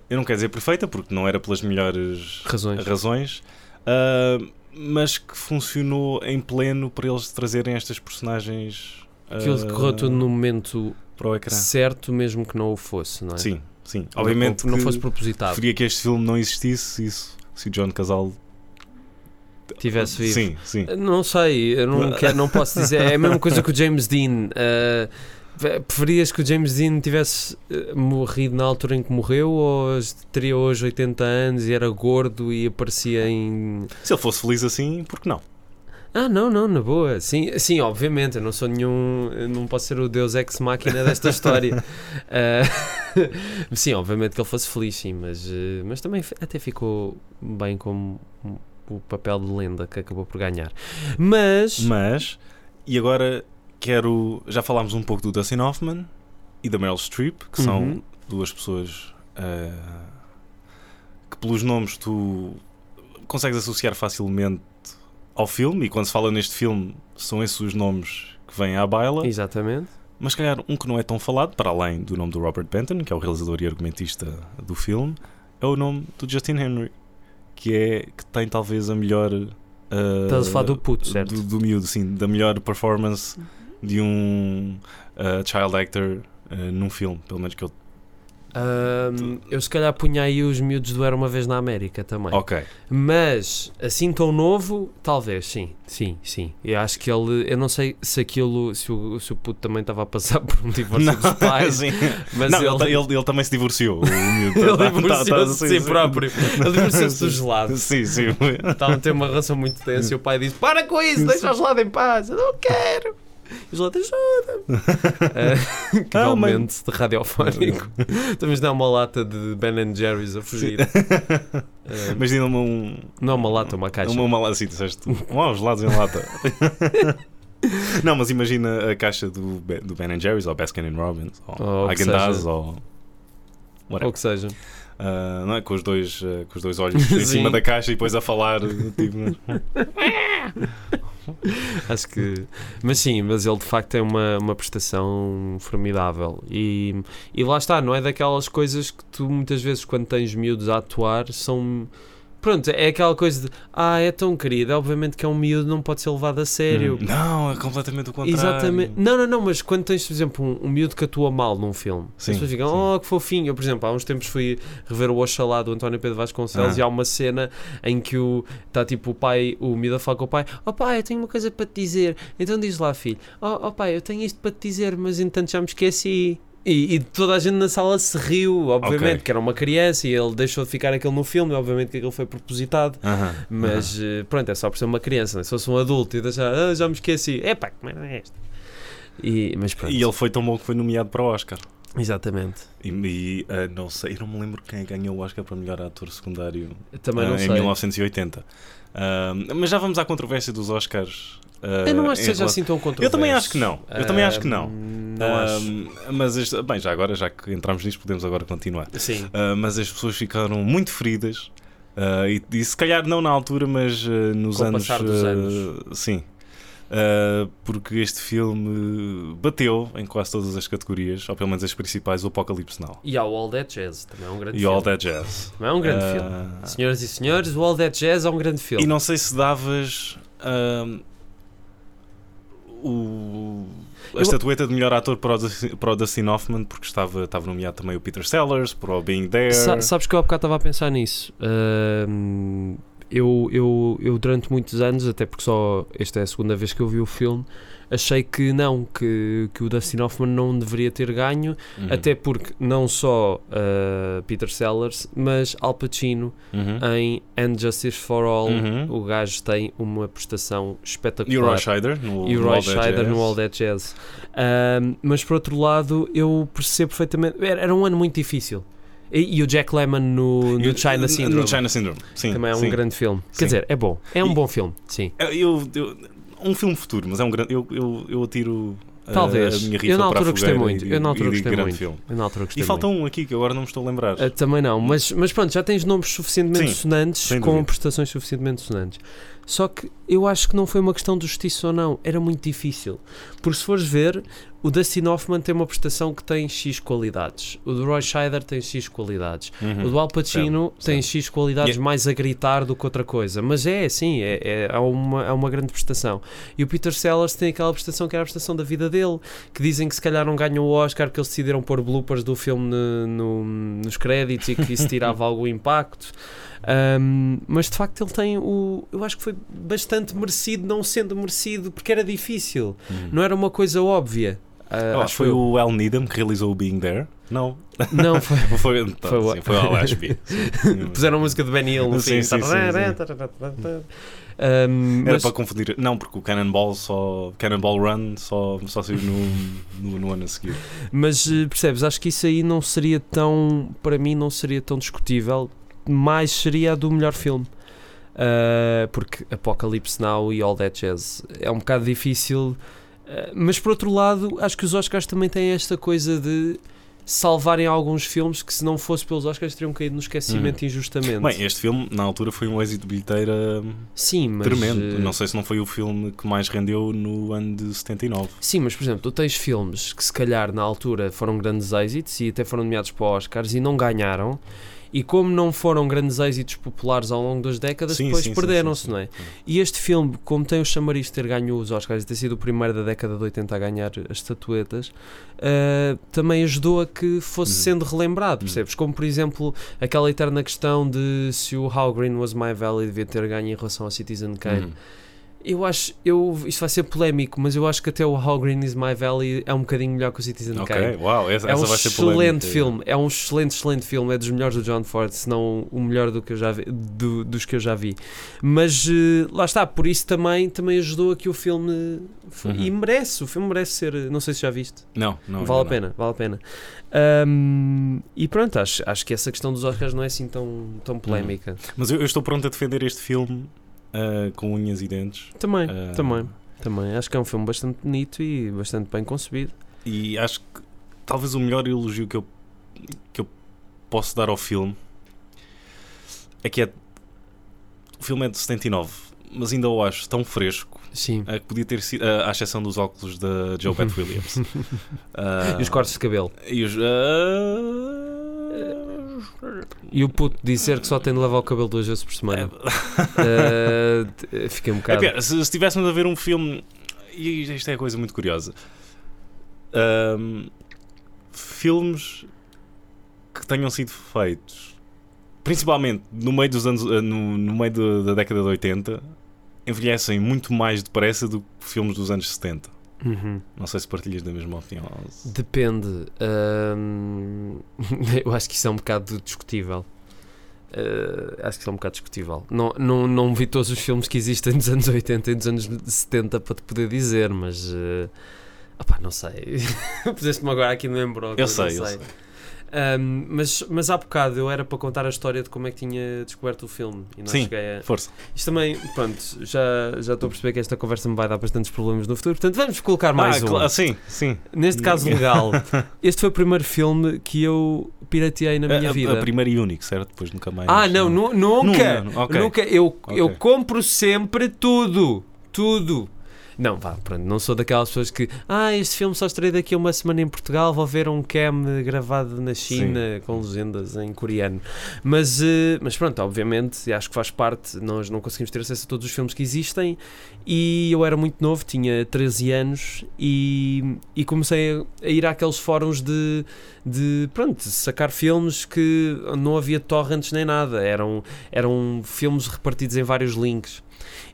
[SPEAKER 4] eu não quero dizer perfeita, porque não era pelas melhores
[SPEAKER 3] Razões.
[SPEAKER 4] razões, ah, mas que funcionou em pleno para eles trazerem estas personagens
[SPEAKER 3] Aquilo
[SPEAKER 4] ah,
[SPEAKER 3] correu tudo no momento certo, mesmo que não o fosse, não é?
[SPEAKER 4] Sim, sim. Obviamente
[SPEAKER 3] não
[SPEAKER 4] que
[SPEAKER 3] fosse propositado.
[SPEAKER 4] preferia que este filme não existisse isso, se o John Casal
[SPEAKER 3] Tivesse vivo.
[SPEAKER 4] Sim, sim.
[SPEAKER 3] Não sei, eu não, quero, não posso dizer. É a mesma coisa que o James Dean. eh, preferias que o James Dean tivesse eh, morrido na altura em que morreu ou teria hoje 80 anos e era gordo e aparecia em.
[SPEAKER 4] Se ele fosse feliz assim, por que não?
[SPEAKER 3] Ah, não, não, na boa. Sim, sim obviamente, eu não sou nenhum. Não posso ser o Deus ex máquina desta história. (laughs) Eh, (laughs) sim, obviamente que ele fosse feliz, sim, mas, eh, mas também até ficou bem como o papel de lenda que acabou por ganhar. Mas.
[SPEAKER 4] Mas, e agora quero. Já falámos um pouco do Dustin Hoffman e da Meryl Streep, que
[SPEAKER 3] Uhum.
[SPEAKER 4] são duas pessoas ah, que, pelos nomes, tu consegues associar facilmente ao filme. E quando se fala neste filme, são esses os nomes que vêm à baila.
[SPEAKER 3] Exatamente.
[SPEAKER 4] Mas, se calhar, um que não é tão falado, para além do nome do Robert Benton, que é o realizador e argumentista do filme, é o nome do Justin Henry, que é que tem talvez a melhor. ah,
[SPEAKER 3] Estás a falar do puto, certo?
[SPEAKER 4] do, do miúdo, sim, da melhor performance de um uh, child actor uh, num filme, pelo menos que eu.
[SPEAKER 3] Ahm, eu se calhar punha aí os miúdos do Era Uma Vez na América também.
[SPEAKER 4] Ok.
[SPEAKER 3] Mas assim tão novo, talvez, sim, sim, sim. Eu acho que ele, eu não sei se aquilo, se o, se o puto também estava a passar (laughs) por um divórcio dos pais, (laughs)
[SPEAKER 4] sim.
[SPEAKER 3] mas
[SPEAKER 4] não,
[SPEAKER 3] ele,
[SPEAKER 4] ele, ele, ele também se divorciou. O miúdo. (laughs)
[SPEAKER 3] ele
[SPEAKER 4] Tá- tá-
[SPEAKER 3] divorciou-se
[SPEAKER 4] tá-
[SPEAKER 3] de
[SPEAKER 4] sim,
[SPEAKER 3] si próprio. Ele divorciou-se do gelado.
[SPEAKER 4] Sim, sim.
[SPEAKER 3] Estavam a ter uma relação muito tensa e o pai disse: Para com isso, deixa o gelado em paz. Eu não quero. E o gelado ajuda-me. (laughs) Ah, que
[SPEAKER 4] Ah, mãe.
[SPEAKER 3] realmente de radiofónico. Estamos a uma lata de Ben Jerry's a fugir. Ah,
[SPEAKER 4] Mas ainda uma, um,
[SPEAKER 3] não é uma lata, uma caixa.
[SPEAKER 4] uma, uma assim, disseste, uau, gelados em lata. (laughs) Não, mas imagina a caixa do, do Ben Jerry's ou Baskin Robbins ou
[SPEAKER 3] Ou seja.
[SPEAKER 4] ou
[SPEAKER 3] Ou
[SPEAKER 4] whatever.
[SPEAKER 3] o que seja.
[SPEAKER 4] Ah, não é? com, os dois, ah, com os dois olhos em (laughs)
[SPEAKER 3] Sim.
[SPEAKER 4] cima da caixa e depois a falar. Tipo, (laughs)
[SPEAKER 3] Acho que. Mas sim, mas ele de facto é uma, uma prestação formidável. E, e lá está, não é daquelas coisas que tu muitas vezes, quando tens miúdos a atuar, são. Pronto, é aquela coisa de. Ah, é tão querido, obviamente que é um miúdo, não pode ser levado a sério.
[SPEAKER 4] Não, é completamente o contrário.
[SPEAKER 3] Exatamente. Não, não, não, mas quando tens, por exemplo, um, um miúdo que atua mal num filme,
[SPEAKER 4] Sim,
[SPEAKER 3] as pessoas ficam,
[SPEAKER 4] sim.
[SPEAKER 3] oh, que fofinho. Eu, por exemplo, há uns tempos fui rever o Oxalá do António Pedro Vasconcelos
[SPEAKER 4] Ah.
[SPEAKER 3] e há uma cena em que o está tipo o pai, o miúdo a falar com o pai, oh pai, eu tenho uma coisa para te dizer. Então diz lá, filho, oh, oh pai, eu tenho isto para te dizer, mas entanto já me esqueci. E, e toda a gente na sala se riu, obviamente,
[SPEAKER 4] Ok.
[SPEAKER 3] que era uma criança e ele deixou de ficar aquilo no filme, obviamente que aquilo foi propositado.
[SPEAKER 4] Aham,
[SPEAKER 3] Mas eh, pronto, é só por ser uma criança, né? se fosse um adulto e deixar, ah, já me esqueci, é pá, que merda é esta? E, mas pronto,
[SPEAKER 4] E ele foi tão bom que foi nomeado para o Oscar.
[SPEAKER 3] Exatamente,
[SPEAKER 4] E, e, ah, não sei, eu não me lembro quem ganhou o Oscar para melhor ator secundário
[SPEAKER 3] Eu também
[SPEAKER 4] ah,
[SPEAKER 3] não
[SPEAKER 4] em
[SPEAKER 3] sei.
[SPEAKER 4] 1980. Ah, mas já vamos à controvérsia dos Oscars. ah,
[SPEAKER 3] Eu não acho que
[SPEAKER 4] em
[SPEAKER 3] seja
[SPEAKER 4] relação-
[SPEAKER 3] assim tão controverso.
[SPEAKER 4] Eu também acho que não. Eu também acho que não.
[SPEAKER 3] Ahm, Não
[SPEAKER 4] Ah, mas este- bem, já agora, já que entramos nisto, podemos agora continuar.
[SPEAKER 3] Sim.
[SPEAKER 4] Ah, mas as pessoas ficaram muito feridas. ah, e, e se calhar não na altura, mas ah, nos
[SPEAKER 3] Com
[SPEAKER 4] anos. ah,
[SPEAKER 3] anos.
[SPEAKER 4] Sim. Ah, porque este filme bateu em quase todas as categorias, ou pelo menos as principais, o Apocalipse Now.
[SPEAKER 3] E há o All That Jazz, também é um grande
[SPEAKER 4] E
[SPEAKER 3] filme.
[SPEAKER 4] All That Jazz.
[SPEAKER 3] Também é um grande
[SPEAKER 4] Ah,
[SPEAKER 3] filme. Senhoras e senhores, o All That Jazz é um grande filme.
[SPEAKER 4] E não sei se davas ahm, o, a estatueta de melhor ator para o, Dustin- para o Dustin Hoffman, porque estava, estava nomeado também o Peter Sellers para o Being There.
[SPEAKER 3] Sa- sabes que eu há bocado estava a pensar nisso. Ahm, eu, eu, eu durante muitos anos, até porque só esta é a segunda vez que eu vi o filme, achei que não, que, que o Dustin Hoffman não deveria ter ganho,
[SPEAKER 4] Uhum.
[SPEAKER 3] até porque não só uh, Peter Sellers, mas Al Pacino
[SPEAKER 4] Uhum.
[SPEAKER 3] em And Justice for All,
[SPEAKER 4] Uhum.
[SPEAKER 3] o gajo tem uma prestação espetacular.
[SPEAKER 4] E o Roy Scheider no
[SPEAKER 3] E o Roy
[SPEAKER 4] All That
[SPEAKER 3] Scheider
[SPEAKER 4] Jazz.
[SPEAKER 3] no All That Jazz. Um, mas por outro lado, eu percebo perfeitamente. Era, era um ano muito difícil. E, e o Jack Lemmon no, no China Syndrome.
[SPEAKER 4] No China Syndrome, sim.
[SPEAKER 3] também é um
[SPEAKER 4] sim.
[SPEAKER 3] grande filme.
[SPEAKER 4] Sim.
[SPEAKER 3] Quer dizer, é bom. É um
[SPEAKER 4] E-
[SPEAKER 3] bom filme, sim.
[SPEAKER 4] Eu, eu- um filme futuro, mas é um grande. Eu, eu, eu atiro. uh,
[SPEAKER 3] Talvez.
[SPEAKER 4] A minha
[SPEAKER 3] Eu na altura gostei muito.
[SPEAKER 4] e
[SPEAKER 3] Eu na altura gostei muito.
[SPEAKER 4] filme.
[SPEAKER 3] Eu na altura gostei
[SPEAKER 4] E falta
[SPEAKER 3] muito.
[SPEAKER 4] um aqui que agora não me estou a lembrar.
[SPEAKER 3] Ah, também não, mas, mas pronto, já tens nomes suficientemente
[SPEAKER 4] Sim,
[SPEAKER 3] sonantes com prestações suficientemente sonantes. Só que eu acho que não foi uma questão de justiça ou não, era muito difícil. Porque se fores ver, o Dustin Hoffman tem uma prestação que tem X qualidades, o do Roy Scheider tem X qualidades,
[SPEAKER 4] Uhum.
[SPEAKER 3] o do Al Pacino
[SPEAKER 4] Certo,
[SPEAKER 3] tem
[SPEAKER 4] certo.
[SPEAKER 3] X qualidades
[SPEAKER 4] E-
[SPEAKER 3] mais a gritar do que outra coisa. Mas é assim, é, é, é uma, é uma grande prestação. E o Peter Sellers tem aquela prestação que era a prestação da vida dele, que dizem que se calhar não ganham o Oscar, que eles decidiram pôr bloopers do filme no- no- nos créditos e que isso (laughs) tirava algum impacto. Um, mas de facto ele tem o. Eu acho que foi bastante merecido, não sendo merecido, porque era difícil,
[SPEAKER 4] Uhum.
[SPEAKER 3] não era uma coisa óbvia.
[SPEAKER 4] Eu acho que foi o Al Needham que realizou o Being There. Não.
[SPEAKER 3] Não, (laughs) foi.
[SPEAKER 4] Foi, tá,
[SPEAKER 3] Foi o-
[SPEAKER 4] sim, foi o Al (laughs) Ashby.
[SPEAKER 3] Puseram a música de Ben Hill no
[SPEAKER 4] Sim,
[SPEAKER 3] fim.
[SPEAKER 4] sim, sim,
[SPEAKER 3] Um,
[SPEAKER 4] Era
[SPEAKER 3] mas-
[SPEAKER 4] para confundir. Não, porque o Cannonball só. Cannonball Run só, só saiu no, no, no ano a seguir.
[SPEAKER 3] Mas eh, percebes, acho que isso aí não seria tão, para mim, não seria tão discutível, mais seria a do melhor filme. Ah, porque Apocalypse Now e All That Jazz é um bocado difícil, mas por outro lado, acho que os Oscars também têm esta coisa de salvarem alguns filmes que, se não fosse pelos Oscars, teriam caído no esquecimento injustamente.
[SPEAKER 4] Uhum. Bem, este filme, na altura, foi um êxito de bilheteira
[SPEAKER 3] sim, mas,
[SPEAKER 4] tremendo.
[SPEAKER 3] eh,
[SPEAKER 4] Não sei se não foi o filme que mais rendeu no ano de 79.
[SPEAKER 3] Sim, mas por exemplo, tu tens filmes que se calhar na altura foram grandes êxitos e até foram nomeados para Oscars e não ganharam. E como não foram grandes êxitos populares ao longo das décadas,
[SPEAKER 4] Sim,
[SPEAKER 3] depois perderam-se, não é? E este filme, como tem o chamariz de ter ganho os Oscars e ter sido o primeiro da década de 80 a ganhar as estatuetas, ah, também ajudou a que fosse
[SPEAKER 4] Uhum.
[SPEAKER 3] sendo relembrado,
[SPEAKER 4] Uhum.
[SPEAKER 3] percebes? Como por exemplo aquela eterna questão de se o How Green Was My Valley devia ter ganho em relação ao Citizen Kane.
[SPEAKER 4] Uhum.
[SPEAKER 3] Eu acho, eu, isto vai ser polémico, mas eu acho que até o How Green Is My Valley é um bocadinho melhor que o Citizen
[SPEAKER 4] Ok,
[SPEAKER 3] Kane.
[SPEAKER 4] uau, essa,
[SPEAKER 3] É um
[SPEAKER 4] essa ser
[SPEAKER 3] excelente
[SPEAKER 4] polémica.
[SPEAKER 3] filme, é um excelente, excelente filme, é dos melhores do John Ford, se não o melhor do que eu já vi, do- dos que eu já vi. Mas eh, lá está, por isso também, também ajudou a que o filme
[SPEAKER 4] Uhum.
[SPEAKER 3] e merece, o filme merece ser, não sei se já viste.
[SPEAKER 4] Não, não.
[SPEAKER 3] vale a
[SPEAKER 4] não.
[SPEAKER 3] pena, vale a pena. Ahm, e pronto, acho, acho que essa questão dos Oscars não é assim tão, tão polémica.
[SPEAKER 4] Mas eu, eu estou pronto a defender este filme ah, com unhas e dentes.
[SPEAKER 3] Também,
[SPEAKER 4] Ah,
[SPEAKER 3] também, também. Acho que é um filme bastante bonito e bastante bem concebido.
[SPEAKER 4] E acho que talvez o melhor elogio que eu, que eu posso dar ao filme é que é. O filme é de 79, mas ainda o acho tão fresco
[SPEAKER 3] Sim.
[SPEAKER 4] ah, que podia ter sido, ah, à exceção dos óculos da Joe Bat (laughs) Williams. Ah,
[SPEAKER 3] E os cortes de cabelo.
[SPEAKER 4] E os. ah,
[SPEAKER 3] E o puto dizer que só tem de lavar o cabelo duas vezes por semana.
[SPEAKER 4] é- (laughs)
[SPEAKER 3] Uh, fiquei um
[SPEAKER 4] É
[SPEAKER 3] bocado.
[SPEAKER 4] pior, se se estivéssemos a ver um filme. E isto é a coisa muito curiosa. Ahm, filmes que tenham sido feitos, principalmente no meio dos anos. ah, no, no meio da década de 80, envelhecem muito mais depressa do que filmes dos anos 70.
[SPEAKER 3] Uhum.
[SPEAKER 4] Não sei se partilhas da mesma opinião.
[SPEAKER 3] Depende. (laughs) Eu acho que isso é um bocado discutível. Uh, acho que isso é um bocado discutível. Não, não, não vi todos os filmes que existem dos anos 80 e dos anos 70 para te poder dizer, mas. Uh, opá, não sei. (laughs) Puseste-me agora aqui no embrogue.
[SPEAKER 4] Eu sei, eu sei.
[SPEAKER 3] Ahm, mas, mas há bocado eu era para contar a história de como é que tinha descoberto o filme e não
[SPEAKER 4] Sim.
[SPEAKER 3] cheguei a.
[SPEAKER 4] Força.
[SPEAKER 3] Isto também, pronto, já, já estou a perceber que esta conversa me vai dar bastantes problemas no futuro, portanto vamos colocar mais
[SPEAKER 4] ah,
[SPEAKER 3] um.
[SPEAKER 4] sim, sim.
[SPEAKER 3] Neste caso (laughs) legal, este foi o primeiro filme que eu pirateei na
[SPEAKER 4] A,
[SPEAKER 3] minha
[SPEAKER 4] a-
[SPEAKER 3] vida.
[SPEAKER 4] a primeira e único, certo? Depois nunca mais.
[SPEAKER 3] ah, não, nu- nunca!
[SPEAKER 4] Nunca, ok.
[SPEAKER 3] Nunca, eu, eu
[SPEAKER 4] Ok.
[SPEAKER 3] compro sempre tudo, tudo. Não, vá, pronto, não sou daquelas pessoas que. Ah, este filme só estreia daqui a uma semana em Portugal, vou ver um cam gravado na China com legendas em coreano. Mas, eh, mas pronto, obviamente, acho que faz parte, nós não conseguimos ter acesso a todos os filmes que existem. E eu era muito novo, tinha 13 anos, e, e comecei a, a ir àqueles fóruns de, de, pronto, sacar filmes que não havia torrents nem nada, eram, eram filmes repartidos em vários links.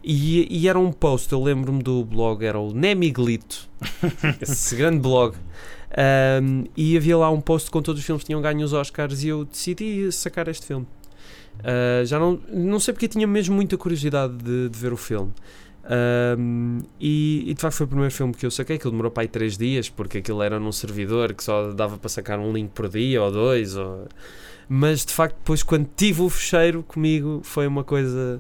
[SPEAKER 3] E, e era um post, eu lembro-me do blog, era o Nemiglito, (laughs) esse grande blog. Um, e havia lá um post com todos os filmes que tinham ganho os Oscars e eu decidi sacar este filme. Uh, já não, não sei porque tinha mesmo muita curiosidade de, de ver o filme. Um, e, e, de facto foi o primeiro filme que eu saquei, que demorou para aí 3 dias, porque aquilo era num servidor que só dava para sacar um link por dia ou dois. Ou... Mas de facto, depois quando tive o fecheiro comigo, foi uma coisa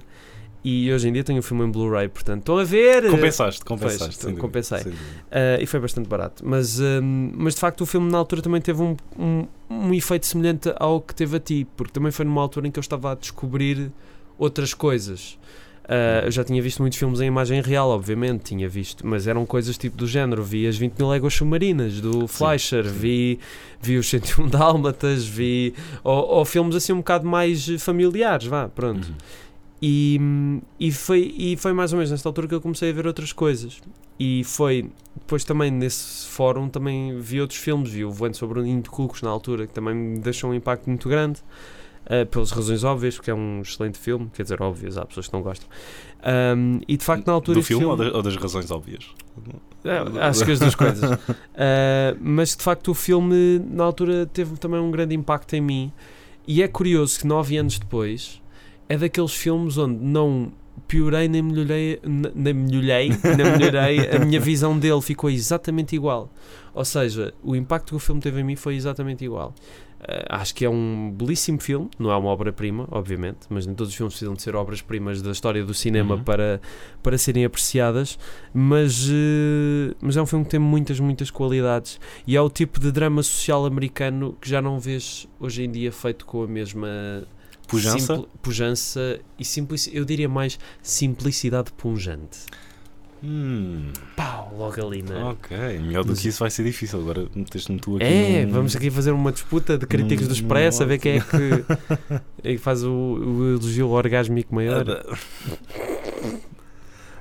[SPEAKER 3] e hoje em dia tenho o filme em Blu-ray, portanto, estão a ver.
[SPEAKER 4] Compensaste, compensaste.
[SPEAKER 3] Pois, compensei. Uh, e foi bastante barato. Mas, um, mas de facto, o filme na altura também teve um, um, um, efeito semelhante ao que teve a ti, porque também foi numa altura em que eu estava a descobrir outras coisas. Uh, eu já tinha visto muitos filmes em imagem real, obviamente, tinha visto, mas eram coisas tipo do género. Vi as 20 mil léguas submarinas do Fleischer, sim, sim. Vi, vi os 101 (laughs) Dálmatas, vi. Ou, ou, filmes assim um bocado mais familiares, vá, pronto. Uhum. E, e, foi, e foi mais ou menos nesta altura que eu comecei a ver outras coisas. E foi depois também nesse fórum também vi outros filmes, vi o Voando sobre o Ninho de Cucos na altura, que também me deixou um impacto muito grande. Uh, pelas razões óbvias, porque é um excelente filme, quer dizer, óbvias, há pessoas que não gostam. Um, e de facto, na altura.
[SPEAKER 4] Do filme, filme... Ou, das razões óbvias?
[SPEAKER 3] É, acho que as duas coisas. Uh, (laughs) mas de facto, o filme, na altura, teve também um grande impacto em mim. E é curioso que nove anos depois é daqueles filmes onde não piorei nem melhorei, nem melhorei, nem melhorei a minha visão dele ficou exatamente igual. Ou seja, o impacto que o filme teve em mim foi exatamente igual. Uh, acho que é um belíssimo filme, não é uma obra-prima, obviamente, mas nem todos os filmes precisam de ser obras-primas da história do cinema uhum. para, para serem apreciadas. Mas, uh, mas é um filme que tem muitas, muitas qualidades e é o tipo de drama social americano que já não vês hoje em dia feito com a mesma
[SPEAKER 4] Pujança?
[SPEAKER 3] Simpl, pujança e simplicidade. Eu diria mais simplicidade punjante.
[SPEAKER 4] Hum.
[SPEAKER 3] Pau, logo ali, né?
[SPEAKER 4] Ok, melhor do que isso vai ser difícil. Agora meteste-me tu aqui.
[SPEAKER 3] É,
[SPEAKER 4] num...
[SPEAKER 3] vamos aqui fazer uma disputa de críticos do Expresso a ver quem é que, é que faz o, o elogio orgásmico maior. (laughs)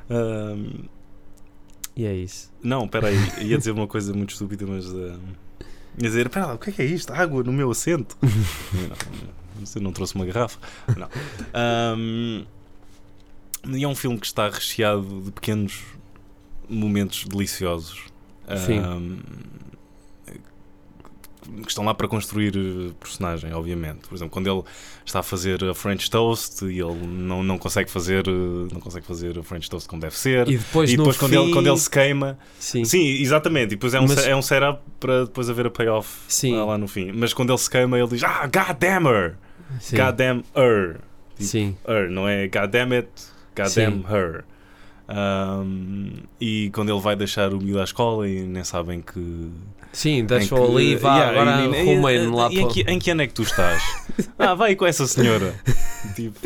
[SPEAKER 4] um...
[SPEAKER 3] E é isso.
[SPEAKER 4] Não, espera aí, ia dizer uma coisa muito estúpida, mas. Uh... Ia dizer, espera lá, o que é que é isto? Água no meu assento? não, (laughs) não. Você não trouxe uma garrafa? (laughs) Não. Um, e é um filme que está recheado de pequenos momentos deliciosos.
[SPEAKER 3] Sim.
[SPEAKER 4] Um, que estão lá para construir eh, personagem, obviamente. Por exemplo, quando ele está a fazer a French Toast e ele não, não consegue fazer eh, não consegue fazer a French Toast como deve ser.
[SPEAKER 3] E depois,
[SPEAKER 4] e depois quando,
[SPEAKER 3] fim...
[SPEAKER 4] ele, quando ele se queima.
[SPEAKER 3] Sim,
[SPEAKER 4] Sim exatamente. E depois é um, Mas... é um setup para depois haver a payoff
[SPEAKER 3] Sim.
[SPEAKER 4] lá no fim. Mas quando ele se queima, ele diz: Ah, God damn her!
[SPEAKER 3] Sim.
[SPEAKER 4] God damn her!
[SPEAKER 3] Tipo, Sim.
[SPEAKER 4] Her, não é God damn it, God Sim. damn her. Um, e quando ele vai deixar o miúdo à escola e nem sabem que.
[SPEAKER 3] Sim, deixou ali e vá yeah, agora rumei lá
[SPEAKER 4] e, em, que, em que ano é que tu estás? (laughs) ah, vai com essa senhora. (laughs) tipo.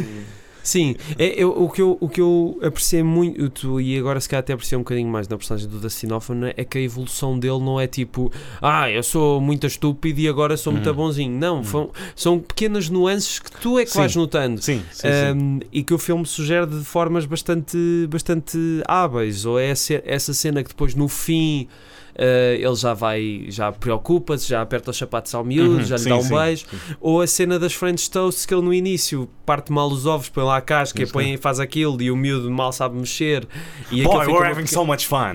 [SPEAKER 3] Sim, é, eu, o, que eu, o que eu apreciei muito, e agora se calhar até apreciei um bocadinho mais na personagem do Hoffman, é que a evolução dele não é tipo, ah, eu sou muito estúpido e agora sou muito uhum. bonzinho. Não, uhum. são pequenas nuances que tu é que sim. vais notando.
[SPEAKER 4] Sim, sim,
[SPEAKER 3] um, E que o filme sugere de formas bastante, bastante hábeis. Ou é essa cena que depois no fim ele já vai, já preocupa-se, já aperta os sapatos ao miúdo, uhum, já lhe sim, dá um sim, beijo. Sim. Ou a cena das French Toast que ele no início parte mal os ovos, põe lá a casca, Isso, põe e faz aquilo e o miúdo mal sabe mexer. E
[SPEAKER 4] Boy, we're having so much fun.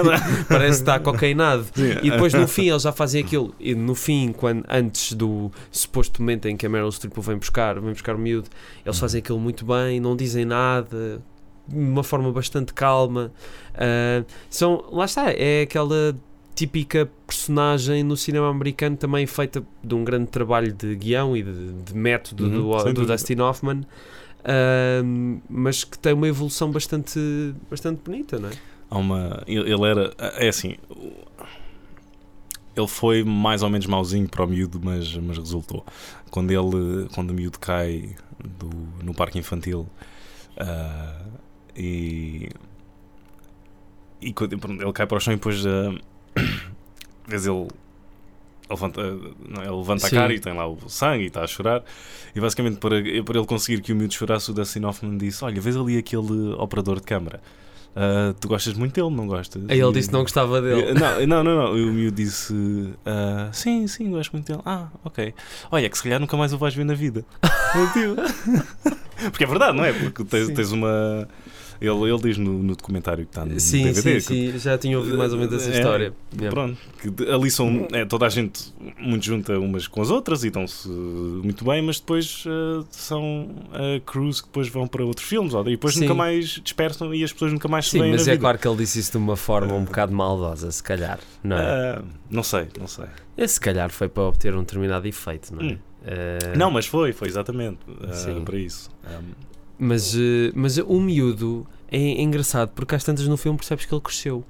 [SPEAKER 4] (laughs)
[SPEAKER 3] Parece que está cocainado. E depois no fim eles já fazem aquilo. E no fim, quando, antes do suposto momento em que a Meryl Streep vem buscar, vem buscar o miúdo, eles fazem aquilo muito bem, não dizem nada, de uma forma bastante calma. Uh, são, lá está, é aquela típica personagem no cinema americano também feita de um grande trabalho de guião e de, de método uhum, do, do Dustin Hoffman. Uh, mas que tem uma evolução bastante, bastante bonita, não é?
[SPEAKER 4] Há uma. Ele era. É assim. Ele foi mais ou menos mauzinho para o miúdo, mas, mas resultou. Quando ele. Quando o miúdo cai do, no parque infantil uh, e e quando ele cai para o chão e depois uh, (coughs) vês ele. Ele levanta, não, é? ele levanta a cara e tem lá o sangue e está a chorar. E basicamente, para, para ele conseguir que o miúdo chorasse, o Dustin Hoffman disse: Olha, vês ali aquele operador de câmara. Ah, tu gostas muito dele, não gostas?
[SPEAKER 3] Aí ele disse que não gostava dele. (laughs)
[SPEAKER 4] não, não, não, não. O miúdo disse: ah, Sim, sim, gosto muito dele. Ah, ok. Olha, é que se calhar nunca mais o vais ver na vida. (laughs) Porque é verdade, não é? Porque tens, tens uma. Ele, ele diz no, no documentário que está no
[SPEAKER 3] Sim,
[SPEAKER 4] DVD.
[SPEAKER 3] sim,
[SPEAKER 4] que-
[SPEAKER 3] sim, já tinha ouvido mais ou menos essa
[SPEAKER 4] É,
[SPEAKER 3] história. Yeah.
[SPEAKER 4] Pronto, que ali são é, toda a gente muito junta umas com as outras e estão-se muito bem, mas depois ah, são ah, crews que depois vão para outros filmes, ou- e depois
[SPEAKER 3] Sim.
[SPEAKER 4] nunca mais dispersam e as pessoas nunca mais se
[SPEAKER 3] Sim,
[SPEAKER 4] veem
[SPEAKER 3] mas é
[SPEAKER 4] vida.
[SPEAKER 3] claro que ele disse isso de uma forma um bocado maldosa, se calhar, não é?
[SPEAKER 4] Ah, não sei, não sei.
[SPEAKER 3] Esse se calhar foi para obter um determinado efeito, não é?
[SPEAKER 4] Hum.
[SPEAKER 3] Eh,
[SPEAKER 4] Não, mas foi, foi exatamente
[SPEAKER 3] Sim.
[SPEAKER 4] para isso. Ah,
[SPEAKER 3] Mas, eh, mas o miúdo é, é engraçado porque às tantas no filme percebes que ele cresceu.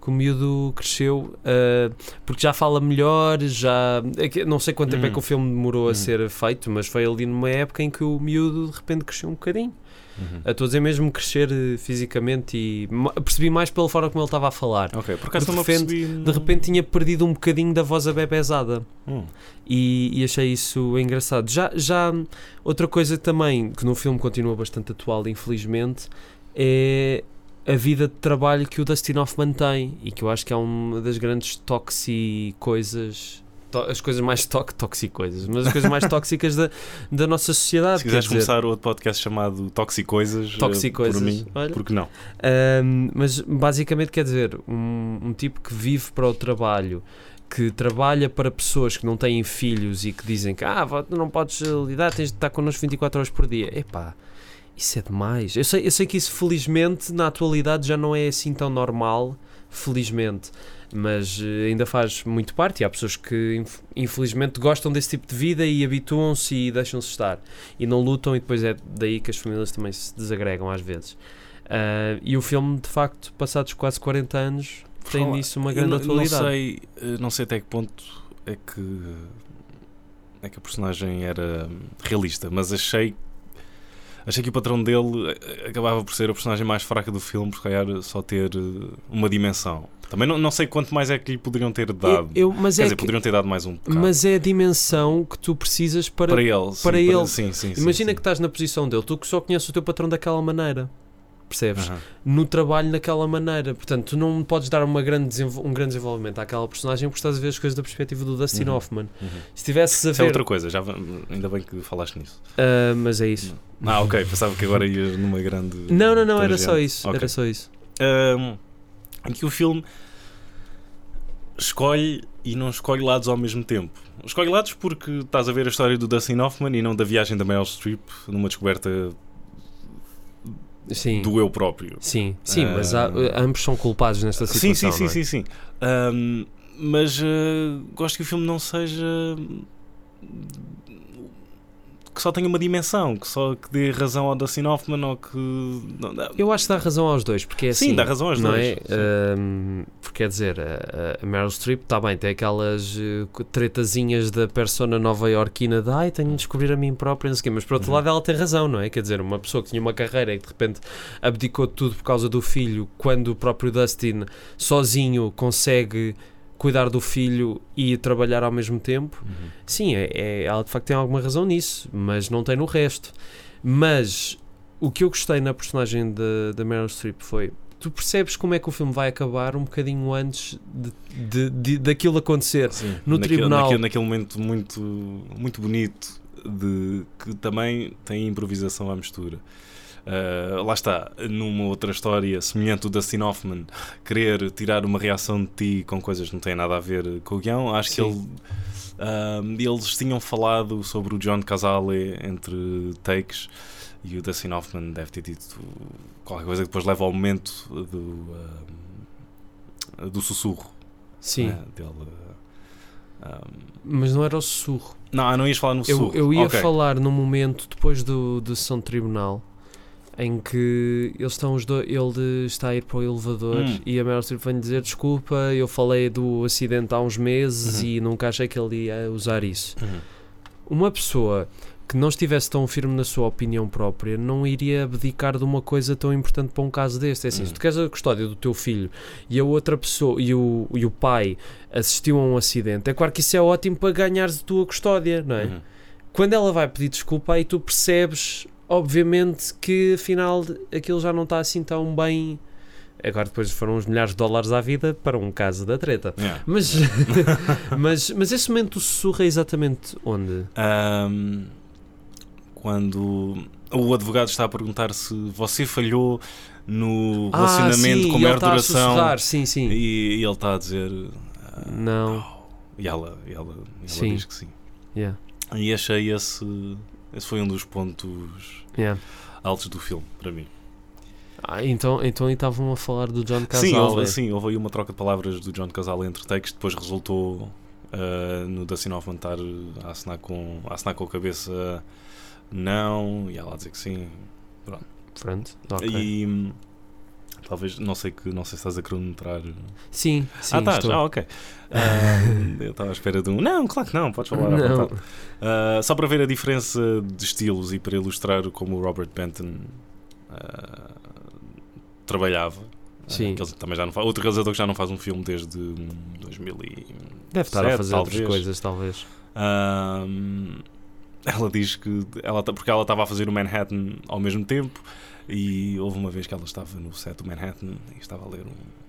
[SPEAKER 3] Que o miúdo cresceu eh, porque já fala melhor, já. é não sei quanto tempo é
[SPEAKER 4] Hum.
[SPEAKER 3] que o filme demorou a
[SPEAKER 4] Hum.
[SPEAKER 3] ser feito, mas foi ali numa época em que o miúdo de repente cresceu um bocadinho.
[SPEAKER 4] uhum.
[SPEAKER 3] A estou a dizer mesmo crescer eh, fisicamente e percebi mais pela forma como ele estava a falar.
[SPEAKER 4] Ok, por acaso
[SPEAKER 3] de repente-
[SPEAKER 4] percebi.
[SPEAKER 3] De repente tinha perdido um bocadinho da voz abebezada.
[SPEAKER 4] Hum.
[SPEAKER 3] E, e achei isso engraçado. Já, já outra coisa também que no filme continua bastante atual, infelizmente, é a vida de trabalho que o Dustin Hoffman tem e que eu acho que é uma das grandes toxi coisas. As coisas mais to toxi coisas, mas as coisas mais (laughs) tóxicas da, da nossa sociedade.
[SPEAKER 4] Se quiseres
[SPEAKER 3] dizer.
[SPEAKER 4] começar outro podcast chamado Toxicoisas, eh,
[SPEAKER 3] Toxicoisas,
[SPEAKER 4] por mim,
[SPEAKER 3] olha.
[SPEAKER 4] porque não?
[SPEAKER 3] Um, mas basicamente quer dizer, um, um tipo que vive para o trabalho, que trabalha para pessoas que não têm filhos e que dizem que ah, não podes eh, lidar, tens de estar connosco 24 horas por dia. Epá, isso é demais. Eu sei, eu sei que isso felizmente na atualidade já não é assim tão normal, felizmente. Mas eh, ainda faz muito parte e há pessoas que inf- infelizmente gostam desse tipo de vida e habituam-se e deixam-se estar e não lutam e depois é daí que as famílias também se desagregam às vezes. Ah, e o filme, de facto, passados quase 40 anos, tem
[SPEAKER 4] Fala-
[SPEAKER 3] nisso uma grande
[SPEAKER 4] não,
[SPEAKER 3] atualidade.
[SPEAKER 4] Não sei, eh, não sei até que ponto é que é que a personagem era realista, mas achei achei que o patrão dele eh, acabava por ser a personagem mais fraca do filme, por calhar só ter eh, uma dimensão. Também não, não sei quanto mais é que lhe poderiam ter dado.
[SPEAKER 3] Eu, eu- mas,
[SPEAKER 4] Quer
[SPEAKER 3] é
[SPEAKER 4] dizer,
[SPEAKER 3] que-
[SPEAKER 4] poderiam ter dado mais um bocado.
[SPEAKER 3] mas é a dimensão que tu precisas para.
[SPEAKER 4] para ele, sim,
[SPEAKER 3] para ele.
[SPEAKER 4] Sim, sim, sim,
[SPEAKER 3] Imagina
[SPEAKER 4] sim.
[SPEAKER 3] que estás na posição dele, tu que só conheces o teu patrão daquela maneira. Percebes?
[SPEAKER 4] Aham.
[SPEAKER 3] No trabalho daquela maneira. Portanto, tu não podes dar uma grande um grande desenvolvimento àquela personagem porque estás a ver as coisas da perspectiva do Dustin
[SPEAKER 4] Uhum.
[SPEAKER 3] Hoffman.
[SPEAKER 4] Uhum.
[SPEAKER 3] Se estivesses a
[SPEAKER 4] Isso é
[SPEAKER 3] ver.
[SPEAKER 4] outra coisa, já, ainda bem que falaste nisso.
[SPEAKER 3] Ah, mas é isso.
[SPEAKER 4] Ah, ok, pensava que agora ia numa grande.
[SPEAKER 3] Não, não, não, era só isso.
[SPEAKER 4] Ok.
[SPEAKER 3] Era só isso.
[SPEAKER 4] Em que o filme escolhe e não escolhe lados ao mesmo tempo. Escolhe lados porque estás a ver a história do Dustin Hoffman e não da viagem da Meryl Streep numa descoberta
[SPEAKER 3] Sim.
[SPEAKER 4] do eu próprio.
[SPEAKER 3] Sim, sim,
[SPEAKER 4] Ah.
[SPEAKER 3] mas há- ambos são culpados nesta
[SPEAKER 4] Sim,
[SPEAKER 3] situação.
[SPEAKER 4] sim, sim,
[SPEAKER 3] é?
[SPEAKER 4] sim, sim. Ahm, mas ah, gosto que o filme não seja que só tenha uma dimensão, que só que dê razão ao Dustin Hoffman ou que.
[SPEAKER 3] Eu acho que dá razão aos dois, porque é assim.
[SPEAKER 4] Sim, dá razão aos
[SPEAKER 3] não
[SPEAKER 4] dois.
[SPEAKER 3] É? Ahm, porque quer dizer, a, a Meryl Streep está bem, tem aquelas eh, tretazinhas da persona nova-iorquina de ai, tenho de descobrir a mim própria, não sei o quê, mas por outro
[SPEAKER 4] Uhum.
[SPEAKER 3] lado ela tem razão, não é? Quer dizer, uma pessoa que tinha uma carreira e de repente abdicou de tudo por causa do filho, quando o próprio Dustin sozinho consegue cuidar do filho e trabalhar ao mesmo tempo,
[SPEAKER 4] Uhum.
[SPEAKER 3] Sim, é, é- ela de facto tem alguma razão nisso, mas não tem no resto. Mas o que eu gostei na personagem da Meryl Streep foi. Tu percebes como é que o filme vai acabar um bocadinho antes de, de- de- daquilo acontecer.
[SPEAKER 4] Sim,
[SPEAKER 3] No
[SPEAKER 4] naquele,
[SPEAKER 3] tribunal.
[SPEAKER 4] Naquele, naquele momento muito, muito bonito de que também tem improvisação à mistura. Ah, lá está, numa outra história semelhante ao Dustin Hoffman, querer tirar uma reação de ti com coisas que não têm nada a ver com o guião. Acho que
[SPEAKER 3] Sim.
[SPEAKER 4] ele, ah, eles tinham falado sobre o John Casale entre takes e o Dustin Hoffman deve ter dito qualquer coisa que depois leva ao momento do, ah, do sussurro
[SPEAKER 3] Sim,
[SPEAKER 4] né, dele.
[SPEAKER 3] mas não era o sussurro.
[SPEAKER 4] não, não ias falar no
[SPEAKER 3] Eu,
[SPEAKER 4] sussurro.
[SPEAKER 3] eu ia
[SPEAKER 4] Ok.
[SPEAKER 3] falar no momento depois do, do sessão de tribunal em que eles estão os dois, ele está a ir para o elevador
[SPEAKER 4] Hum.
[SPEAKER 3] e a Meryl Streep vem dizer desculpa, eu falei do acidente há uns meses
[SPEAKER 4] Uhum.
[SPEAKER 3] e nunca achei que ele ia usar isso.
[SPEAKER 4] Uhum.
[SPEAKER 3] Uma pessoa que não estivesse tão firme na sua opinião própria, não iria abdicar de uma coisa tão importante para um caso deste. É assim,
[SPEAKER 4] Uhum.
[SPEAKER 3] se tu queres a custódia do teu filho e a outra pessoa e o, e o pai assistiu a um acidente, é claro que isso é ótimo para ganhares a tua custódia, não é?
[SPEAKER 4] Uhum.
[SPEAKER 3] Quando ela vai pedir desculpa, aí tu percebes, obviamente, que afinal aquilo já não está assim tão bem. Agora, depois foram uns milhares de dólares à vida para um caso da treta.
[SPEAKER 4] Yeah.
[SPEAKER 3] Mas, (laughs) mas, mas esse momento sussurra exatamente onde?
[SPEAKER 4] Ahm, quando o advogado está a perguntar se você falhou no relacionamento
[SPEAKER 3] ah, sim,
[SPEAKER 4] com maior
[SPEAKER 3] está a
[SPEAKER 4] duração
[SPEAKER 3] sim, sim.
[SPEAKER 4] e, e ele está a dizer ah,
[SPEAKER 3] Não.
[SPEAKER 4] e ela, e ela, ela
[SPEAKER 3] Sim.
[SPEAKER 4] diz que sim.
[SPEAKER 3] Yeah,
[SPEAKER 4] E achei esse, esse foi um dos pontos
[SPEAKER 3] yeah.
[SPEAKER 4] altos do filme para mim.
[SPEAKER 3] Ah, então, então estavam a falar do John Casale.
[SPEAKER 4] Sim, houve,
[SPEAKER 3] é?
[SPEAKER 4] sim, houve aí uma troca de palavras do John Casale entre takes, depois resultou ah, no Dustin Hoffman estar a assinar, com, a assinar com a cabeça não, e ela a dizer que sim.
[SPEAKER 3] Pronto, ok.
[SPEAKER 4] E hum, talvez, não sei, que, não sei se estás a cronometrar.
[SPEAKER 3] Sim, sim,
[SPEAKER 4] ah, estás,
[SPEAKER 3] estou.
[SPEAKER 4] ah, ok. Ah, eu estava à espera de um. Não, claro que não, podes falar à
[SPEAKER 3] Não.
[SPEAKER 4] vontade. Ah, só para ver a diferença de estilos e para ilustrar como o Robert Benton ah, trabalhava. Ah,
[SPEAKER 3] Sim.
[SPEAKER 4] que também já não faz, outro realizador que já não faz um filme desde hum, 2000 e...
[SPEAKER 3] Deve estar a fazer outras
[SPEAKER 4] talvez.
[SPEAKER 3] coisas, talvez.
[SPEAKER 4] Ela diz que ela, porque ela estava a fazer o Manhattan ao mesmo tempo e houve uma vez que ela estava no set do Manhattan e estava a ler um-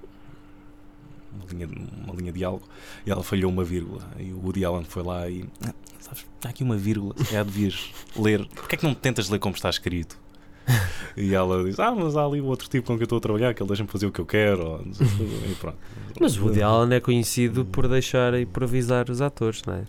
[SPEAKER 4] uma, linha, uma linha de algo e ela falhou uma vírgula e o Woody Allen foi lá e "Ah, sabes, está aqui uma vírgula, se calhar devias ler porque é que não tentas ler como está escrito? (laughs) E ela diz, ah, mas há ali o outro tipo com que eu estou a trabalhar que ele deixa-me fazer o que eu quero ou não sei o quê", e pronto.
[SPEAKER 3] Mas o Woody Allen é conhecido por deixar improvisar os atores, não é?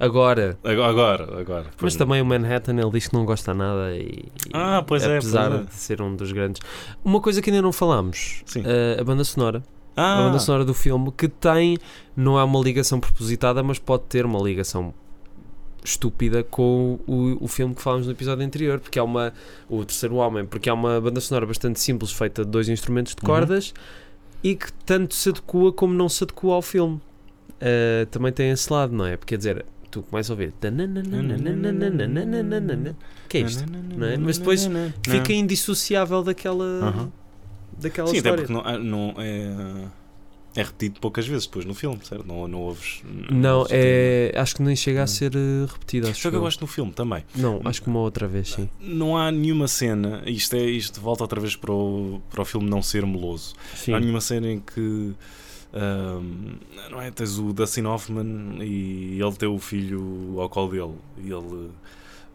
[SPEAKER 3] Agora,
[SPEAKER 4] Agora, agora,
[SPEAKER 3] mas
[SPEAKER 4] Pois-
[SPEAKER 3] também o Manhattan ele diz que não gosta nada e,
[SPEAKER 4] Ah, pois é,
[SPEAKER 3] apesar
[SPEAKER 4] pois é.
[SPEAKER 3] de ser um dos grandes. Uma coisa que ainda não falámos, eh, a banda sonora. A
[SPEAKER 4] Ah,
[SPEAKER 3] banda sonora do filme que tem, não é uma ligação propositada, mas pode ter uma ligação estúpida com o, o filme que falámos no episódio anterior, porque é uma o terceiro homem, porque é uma banda sonora bastante simples, feita de dois instrumentos de
[SPEAKER 4] Uhum.
[SPEAKER 3] cordas e que tanto se adequa como não se adequa ao filme. Uh, também tem esse lado, não é? Porque quer dizer, tu começas a ouvir que é isto? não é? Mas depois Fica indissociável daquela
[SPEAKER 4] Aham.
[SPEAKER 3] daquela
[SPEAKER 4] Sim, até
[SPEAKER 3] história.
[SPEAKER 4] porque não, não é, é repetido poucas vezes depois no filme, certo? Não, não ouves.
[SPEAKER 3] Não,
[SPEAKER 4] ouves
[SPEAKER 3] é, acho que nem chega a ser repetido. Acho
[SPEAKER 4] Só que eu. gosto no filme também.
[SPEAKER 3] Não, acho que uma outra vez, sim.
[SPEAKER 4] Não há nenhuma cena, isto, é, isto volta outra vez para o, para o filme não ser meloso.
[SPEAKER 3] sim.
[SPEAKER 4] Não há nenhuma cena em que. Ahm, não é? Tens o Dustin Hoffman e ele tem o filho ao colo dele. E ele.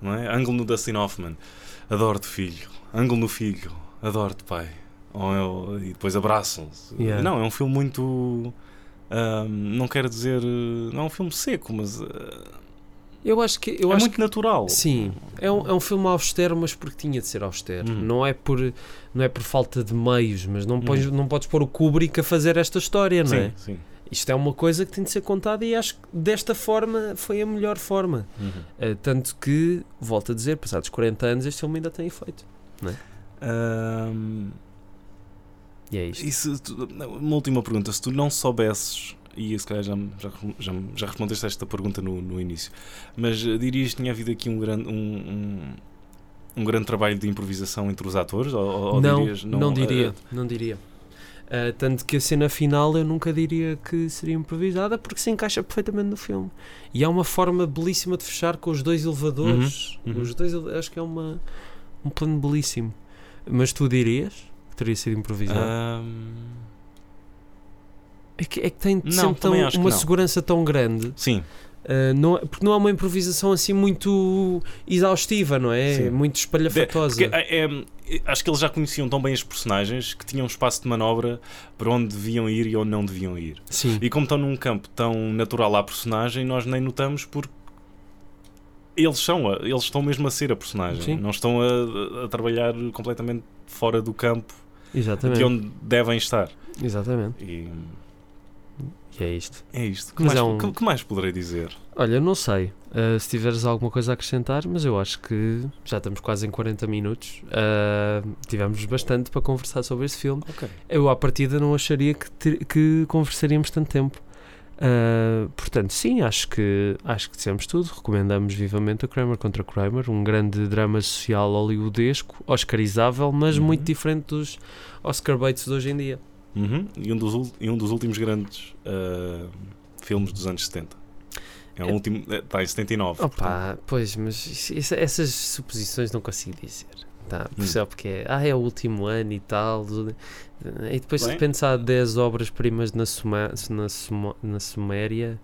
[SPEAKER 4] Não é? Ângulo no Dustin Hoffman. Adoro-te, filho. Ângulo no filho. Adoro-te, pai. Ou ele- e depois abraçam-se.
[SPEAKER 3] Yeah.
[SPEAKER 4] Não, é um filme muito. ahm, não quero dizer. Não é um filme seco, mas. ah,
[SPEAKER 3] Eu acho que eu
[SPEAKER 4] é
[SPEAKER 3] acho
[SPEAKER 4] muito natural.
[SPEAKER 3] que, sim, é um, é um filme austero, mas porque tinha de ser austero.
[SPEAKER 4] Uhum.
[SPEAKER 3] Não é por não é por falta de meios, mas não podes,
[SPEAKER 4] Uhum.
[SPEAKER 3] não podes pôr o Kubrick a fazer esta história, não
[SPEAKER 4] Sim,
[SPEAKER 3] é?
[SPEAKER 4] sim.
[SPEAKER 3] Isto é uma coisa que tem de ser contada e acho que desta forma foi a melhor forma.
[SPEAKER 4] Uhum.
[SPEAKER 3] Eh, tanto que, volto a dizer, passados 40 anos, este filme ainda tem efeito.
[SPEAKER 4] Ahm,
[SPEAKER 3] E é isto.
[SPEAKER 4] E se tu- uma última pergunta, se tu não soubesses, e se calhar já, já, já, já respondeste a esta pergunta no, no início, mas eh, dirias que tinha havido aqui um grande, um, um, um grande trabalho de improvisação entre os atores? Ou, ou
[SPEAKER 3] não,
[SPEAKER 4] dirias,
[SPEAKER 3] não, diria,
[SPEAKER 4] eh,
[SPEAKER 3] não diria. Ah, tanto que a cena final eu nunca diria que seria improvisada porque se encaixa perfeitamente no filme. E há uma forma belíssima de fechar com os dois elevadores.
[SPEAKER 4] Uhum, uhum.
[SPEAKER 3] Os dois, acho que é uma, um plano belíssimo. Mas tu dirias que teria sido improvisado?
[SPEAKER 4] ahm,
[SPEAKER 3] é, que, é que tem
[SPEAKER 4] não,
[SPEAKER 3] sempre tão- uma segurança tão grande.
[SPEAKER 4] sim,
[SPEAKER 3] ah, não, é- porque não há uma improvisação assim muito exaustiva, não é?
[SPEAKER 4] Sim.
[SPEAKER 3] Muito espalhafatosa.
[SPEAKER 4] porque é- é- acho que eles já conheciam tão bem os personagens que tinham espaço de manobra para onde deviam ir e onde não deviam ir.
[SPEAKER 3] Sim.
[SPEAKER 4] E como estão num campo tão natural à personagem, nós nem notamos porque eles são, a- eles estão mesmo a ser a personagem.
[SPEAKER 3] Sim.
[SPEAKER 4] Não estão a, a trabalhar completamente fora do campo
[SPEAKER 3] Exatamente.
[SPEAKER 4] de onde devem estar.
[SPEAKER 3] Exatamente.
[SPEAKER 4] E
[SPEAKER 3] E é isto.
[SPEAKER 4] é isto. Que mais,
[SPEAKER 3] é um-
[SPEAKER 4] que, que mais poderei dizer?
[SPEAKER 3] Olha, não sei uh, se tiveres alguma coisa a acrescentar, mas eu acho que já estamos quase em 40 minutos. Uh, tivemos bastante para conversar sobre este filme.
[SPEAKER 4] Ok.
[SPEAKER 3] Eu, à partida, não acharia que, ter- que conversaríamos tanto tempo. Ah, portanto, sim, acho que, acho que dissemos tudo. Recomendamos vivamente o Kramer contra Kramer, um grande drama social hollywoodesco, oscarizável, mas
[SPEAKER 4] Uhum.
[SPEAKER 3] muito diferente dos Oscar Bates de hoje em dia.
[SPEAKER 4] Uhum. E, um dos, e um dos últimos grandes ah, filmes dos anos 70. É o
[SPEAKER 3] É-
[SPEAKER 4] último. Está em 79. portanto.
[SPEAKER 3] Opa, pois, mas isso- essas suposições não consigo dizer. Tá,
[SPEAKER 4] Hum.
[SPEAKER 3] só porque é, ah, é o último ano e tal. E depois de
[SPEAKER 4] Bem.
[SPEAKER 3] repente há 10 obras-primas na, Suma, na, Sumo- na Suméria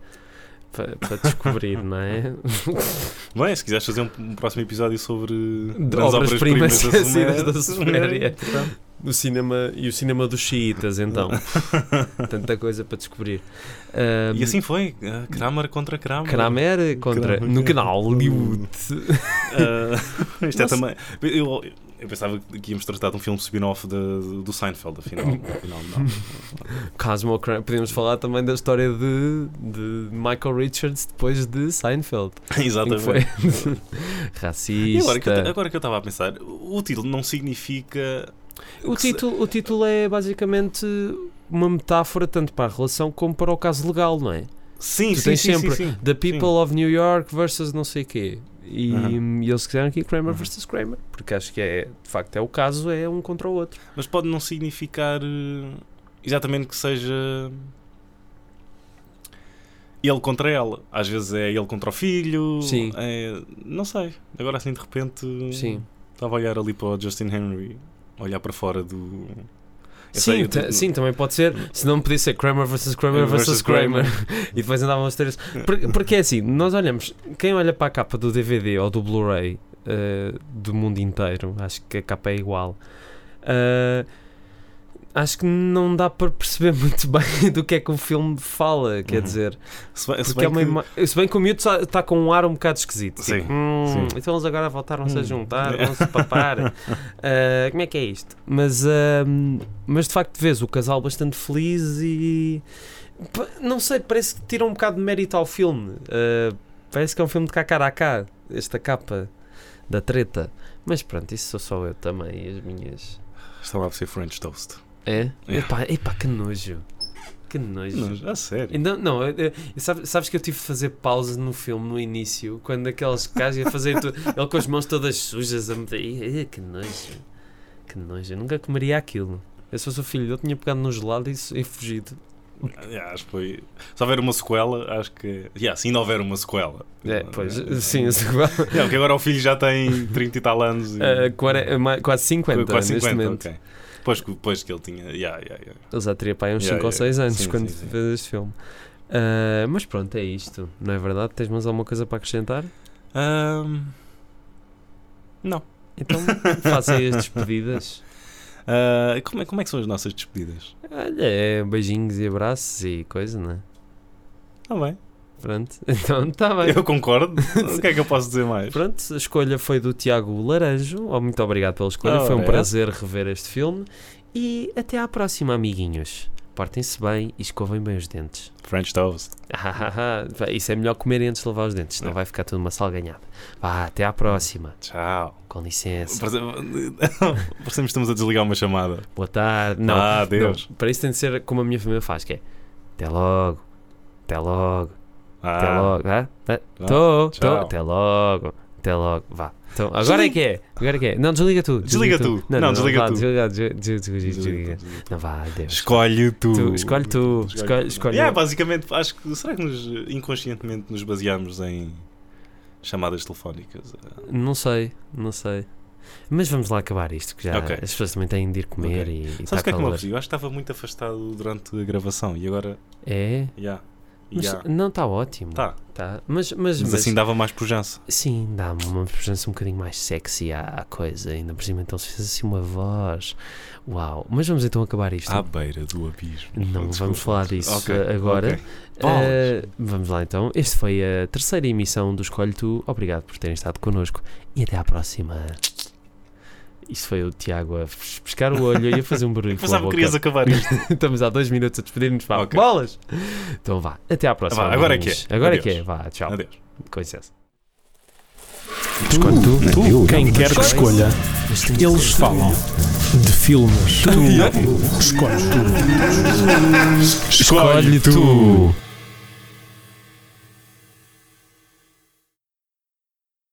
[SPEAKER 3] para, para descobrir, (laughs) não é?
[SPEAKER 4] Bem, se quiseres fazer um, um próximo episódio sobre
[SPEAKER 3] obras-primas
[SPEAKER 4] obras-primas (laughs)
[SPEAKER 3] esquecidas da
[SPEAKER 4] Suméria,
[SPEAKER 3] Suméria. O cinema e o cinema dos xiitas, então. (laughs) Tanta coisa para descobrir. Ah,
[SPEAKER 4] E assim foi. ah, Kramer contra Kramer.
[SPEAKER 3] Kramer contra,
[SPEAKER 4] Kramer.
[SPEAKER 3] no canal Hollywood.
[SPEAKER 4] Ah, isto é também. Eu, eu pensava que íamos tratar de um filme spin-off do Seinfeld, afinal. (laughs) afinal não.
[SPEAKER 3] Cosmo Kramer. Podemos falar também da história de, de Michael Richards depois de Seinfeld. (laughs)
[SPEAKER 4] Exatamente.
[SPEAKER 3] foi
[SPEAKER 4] E
[SPEAKER 3] racista.
[SPEAKER 4] agora que, eu, agora que eu estava a pensar, o título não significa.
[SPEAKER 3] O, título, o título é basicamente uma metáfora tanto para a relação como para o caso legal, não é?
[SPEAKER 4] Sim,
[SPEAKER 3] Tu
[SPEAKER 4] sim,
[SPEAKER 3] tens
[SPEAKER 4] sim,
[SPEAKER 3] sempre
[SPEAKER 4] sim, sim.
[SPEAKER 3] The People of New York versus não sei quê. E,
[SPEAKER 4] Aham.
[SPEAKER 3] e eles quiseram aqui Kramer
[SPEAKER 4] Uhum.
[SPEAKER 3] versus Kramer, porque acho que é, de facto é o caso, é um contra o outro.
[SPEAKER 4] Mas pode não significar eh, exatamente que seja ele contra ela. Às vezes é ele contra o filho.
[SPEAKER 3] Sim.
[SPEAKER 4] é- não sei. Agora assim de repente
[SPEAKER 3] Sim.
[SPEAKER 4] estava a olhar ali para o Justin Henry, olhar para fora do. Eu
[SPEAKER 3] Sim,
[SPEAKER 4] sei,
[SPEAKER 3] ta-
[SPEAKER 4] eu-
[SPEAKER 3] sim, também pode ser. Se não podia ser Kramer versus Kramer versus Kramer. (laughs) E depois andavam os três. Por- Porque é assim, nós olhamos, quem olha para a capa do DVD ou do Blu-ray eh, do mundo inteiro, acho que a capa é igual. eh, acho que não dá para perceber (laughs) muito bem do que é que o filme fala, quer
[SPEAKER 4] Uhum.
[SPEAKER 3] dizer.
[SPEAKER 4] Se bem, se
[SPEAKER 3] é
[SPEAKER 4] bem
[SPEAKER 3] uma
[SPEAKER 4] que-
[SPEAKER 3] ima- Se bem que o miúdo está com um ar um bocado esquisito.
[SPEAKER 4] Sim,
[SPEAKER 3] Tipo, "Hum,
[SPEAKER 4] sim.
[SPEAKER 3] Então eles agora voltaram-se a
[SPEAKER 4] Hum.
[SPEAKER 3] juntar, (laughs) vão-se papar. Ah, como é que é isto? Mas, ahm, mas de facto vês o casal bastante feliz e. Não sei, parece que tira um bocado de mérito ao filme. Ah, parece que é um filme de cá cara a cá, esta capa da treta. Mas pronto, isso sou só eu também, e as minhas.
[SPEAKER 4] Estava a ser French Toast.
[SPEAKER 3] É?
[SPEAKER 4] É.
[SPEAKER 3] Epá, epá, que nojo. Que nojo.
[SPEAKER 4] Não, a sério.
[SPEAKER 3] Não, não eu- eu- sabes, sabes que eu tive de fazer pausa no filme no início, quando aqueles gajos iam fazer tudo, (laughs) ele com as mãos todas sujas a meter. Que nojo, que nojo, eu nunca comeria aquilo. Eu se fosse o filho dele, tinha pegado no gelado e, e fugido.
[SPEAKER 4] Yeah, acho que foi. Se houver uma sequela, acho que. Yeah, se ainda houver uma sequela.
[SPEAKER 3] É, pois, sim, a sequela.
[SPEAKER 4] Yeah, porque agora o filho já tem 30 e tal anos. E...
[SPEAKER 3] Ma- quase 50
[SPEAKER 4] Quase
[SPEAKER 3] neste
[SPEAKER 4] 50,
[SPEAKER 3] momento.
[SPEAKER 4] ok. Depois, que- depois que ele tinha. Yeah, yeah, yeah.
[SPEAKER 3] Ele já teria para aí uns
[SPEAKER 4] Yeah,
[SPEAKER 3] 5 ou
[SPEAKER 4] yeah,
[SPEAKER 3] 6 anos
[SPEAKER 4] sim,
[SPEAKER 3] quando
[SPEAKER 4] sim, sim.
[SPEAKER 3] fez este filme. Ah, mas pronto, é isto, não é verdade? Tens mais alguma coisa para acrescentar?
[SPEAKER 4] Ahm, Não.
[SPEAKER 3] Então (laughs) faça aí as despedidas.
[SPEAKER 4] Ah, como, é, como é que são as nossas despedidas?
[SPEAKER 3] Olha, é beijinhos e abraços e coisa, não é?
[SPEAKER 4] Está bem.
[SPEAKER 3] Pronto, (laughs) então está bem.
[SPEAKER 4] Eu concordo. o que é que eu posso dizer mais?
[SPEAKER 3] Pronto, a escolha foi do Tiago Laranjo. Oh, muito obrigado pela escolha, foi um
[SPEAKER 4] é.
[SPEAKER 3] prazer rever este filme. E até à próxima, amiguinhos. Portem-se bem e escovem bem os dentes.
[SPEAKER 4] French Toast.
[SPEAKER 3] Ah, (laughs) Isso é melhor comer antes de lavar os dentes, senão
[SPEAKER 4] É.
[SPEAKER 3] vai ficar tudo uma salganhada. Vá, até à próxima.
[SPEAKER 4] Tchau.
[SPEAKER 3] Com licença.
[SPEAKER 4] Parece- Parecemos que estamos a desligar uma chamada.
[SPEAKER 3] Boa tarde. Não,
[SPEAKER 4] ah, Deus.
[SPEAKER 3] não, para isso tem de ser como a minha família faz, que é até logo, até logo.
[SPEAKER 4] Ah,
[SPEAKER 3] Até logo, ah?
[SPEAKER 4] vá,
[SPEAKER 3] Tô, tô, até logo, até logo, vá. Então, agora é que é, agora é que é. Não, desliga tu.
[SPEAKER 4] Desliga tu. Não, desliga
[SPEAKER 3] vá,
[SPEAKER 4] tu.
[SPEAKER 3] Desliga, desliga, desliga, desliga,
[SPEAKER 4] Desliga,
[SPEAKER 3] desliga.
[SPEAKER 4] desliga.
[SPEAKER 3] Não, vá, Deus.
[SPEAKER 4] Escolhe tu.
[SPEAKER 3] Tu, escolhe tu, escolhe, escolhe.
[SPEAKER 4] Yeah, basicamente, acho que será que nos, inconscientemente nos baseamos em chamadas telefónicas?
[SPEAKER 3] Não sei, não sei. Mas vamos lá acabar isto, que já
[SPEAKER 4] Ok.
[SPEAKER 3] as pessoas também têm de ir comer
[SPEAKER 4] Ok.
[SPEAKER 3] e, e
[SPEAKER 4] Sabes
[SPEAKER 3] está
[SPEAKER 4] o que é que me? Eu acho que estava muito afastado durante a gravação e agora,
[SPEAKER 3] É?
[SPEAKER 4] já.
[SPEAKER 3] Mas não, está ótimo.
[SPEAKER 4] Tá.
[SPEAKER 3] Tá. Mas, mas,
[SPEAKER 4] Mas
[SPEAKER 3] mas-
[SPEAKER 4] assim dava mais pujança.
[SPEAKER 3] Sim, dá uma presença um bocadinho mais sexy à, à coisa. Ainda por cima, então se fez assim uma voz. Uau! Mas vamos então acabar isto.
[SPEAKER 4] À beira do abismo.
[SPEAKER 3] Não
[SPEAKER 4] Desculpa.
[SPEAKER 3] vamos falar disso
[SPEAKER 4] Ok,
[SPEAKER 3] eh, agora.
[SPEAKER 4] ok. Bolas.
[SPEAKER 3] Eh, vamos lá então. Este foi a terceira emissão do Escolhe Tu. Obrigado por terem estado connosco e até à próxima. Isso foi o Tiago a pescar o olho e a fazer um barulho. (laughs)
[SPEAKER 4] Pensava que querias acabar isto. (laughs)
[SPEAKER 3] Estamos há dois minutos a despedir-nos para
[SPEAKER 4] Ok.
[SPEAKER 3] bolas. Então vá, até à próxima.
[SPEAKER 4] Vá, agora é que é.
[SPEAKER 3] Agora é
[SPEAKER 4] Adeus.
[SPEAKER 3] que é. Vá, tchau.
[SPEAKER 4] Adeus.
[SPEAKER 3] Com licença.
[SPEAKER 2] Escolhe tu,
[SPEAKER 4] Tu,
[SPEAKER 2] quem quer que escolha, eles falam de filmes. Tu escolhes tu.
[SPEAKER 3] Escolhe tu.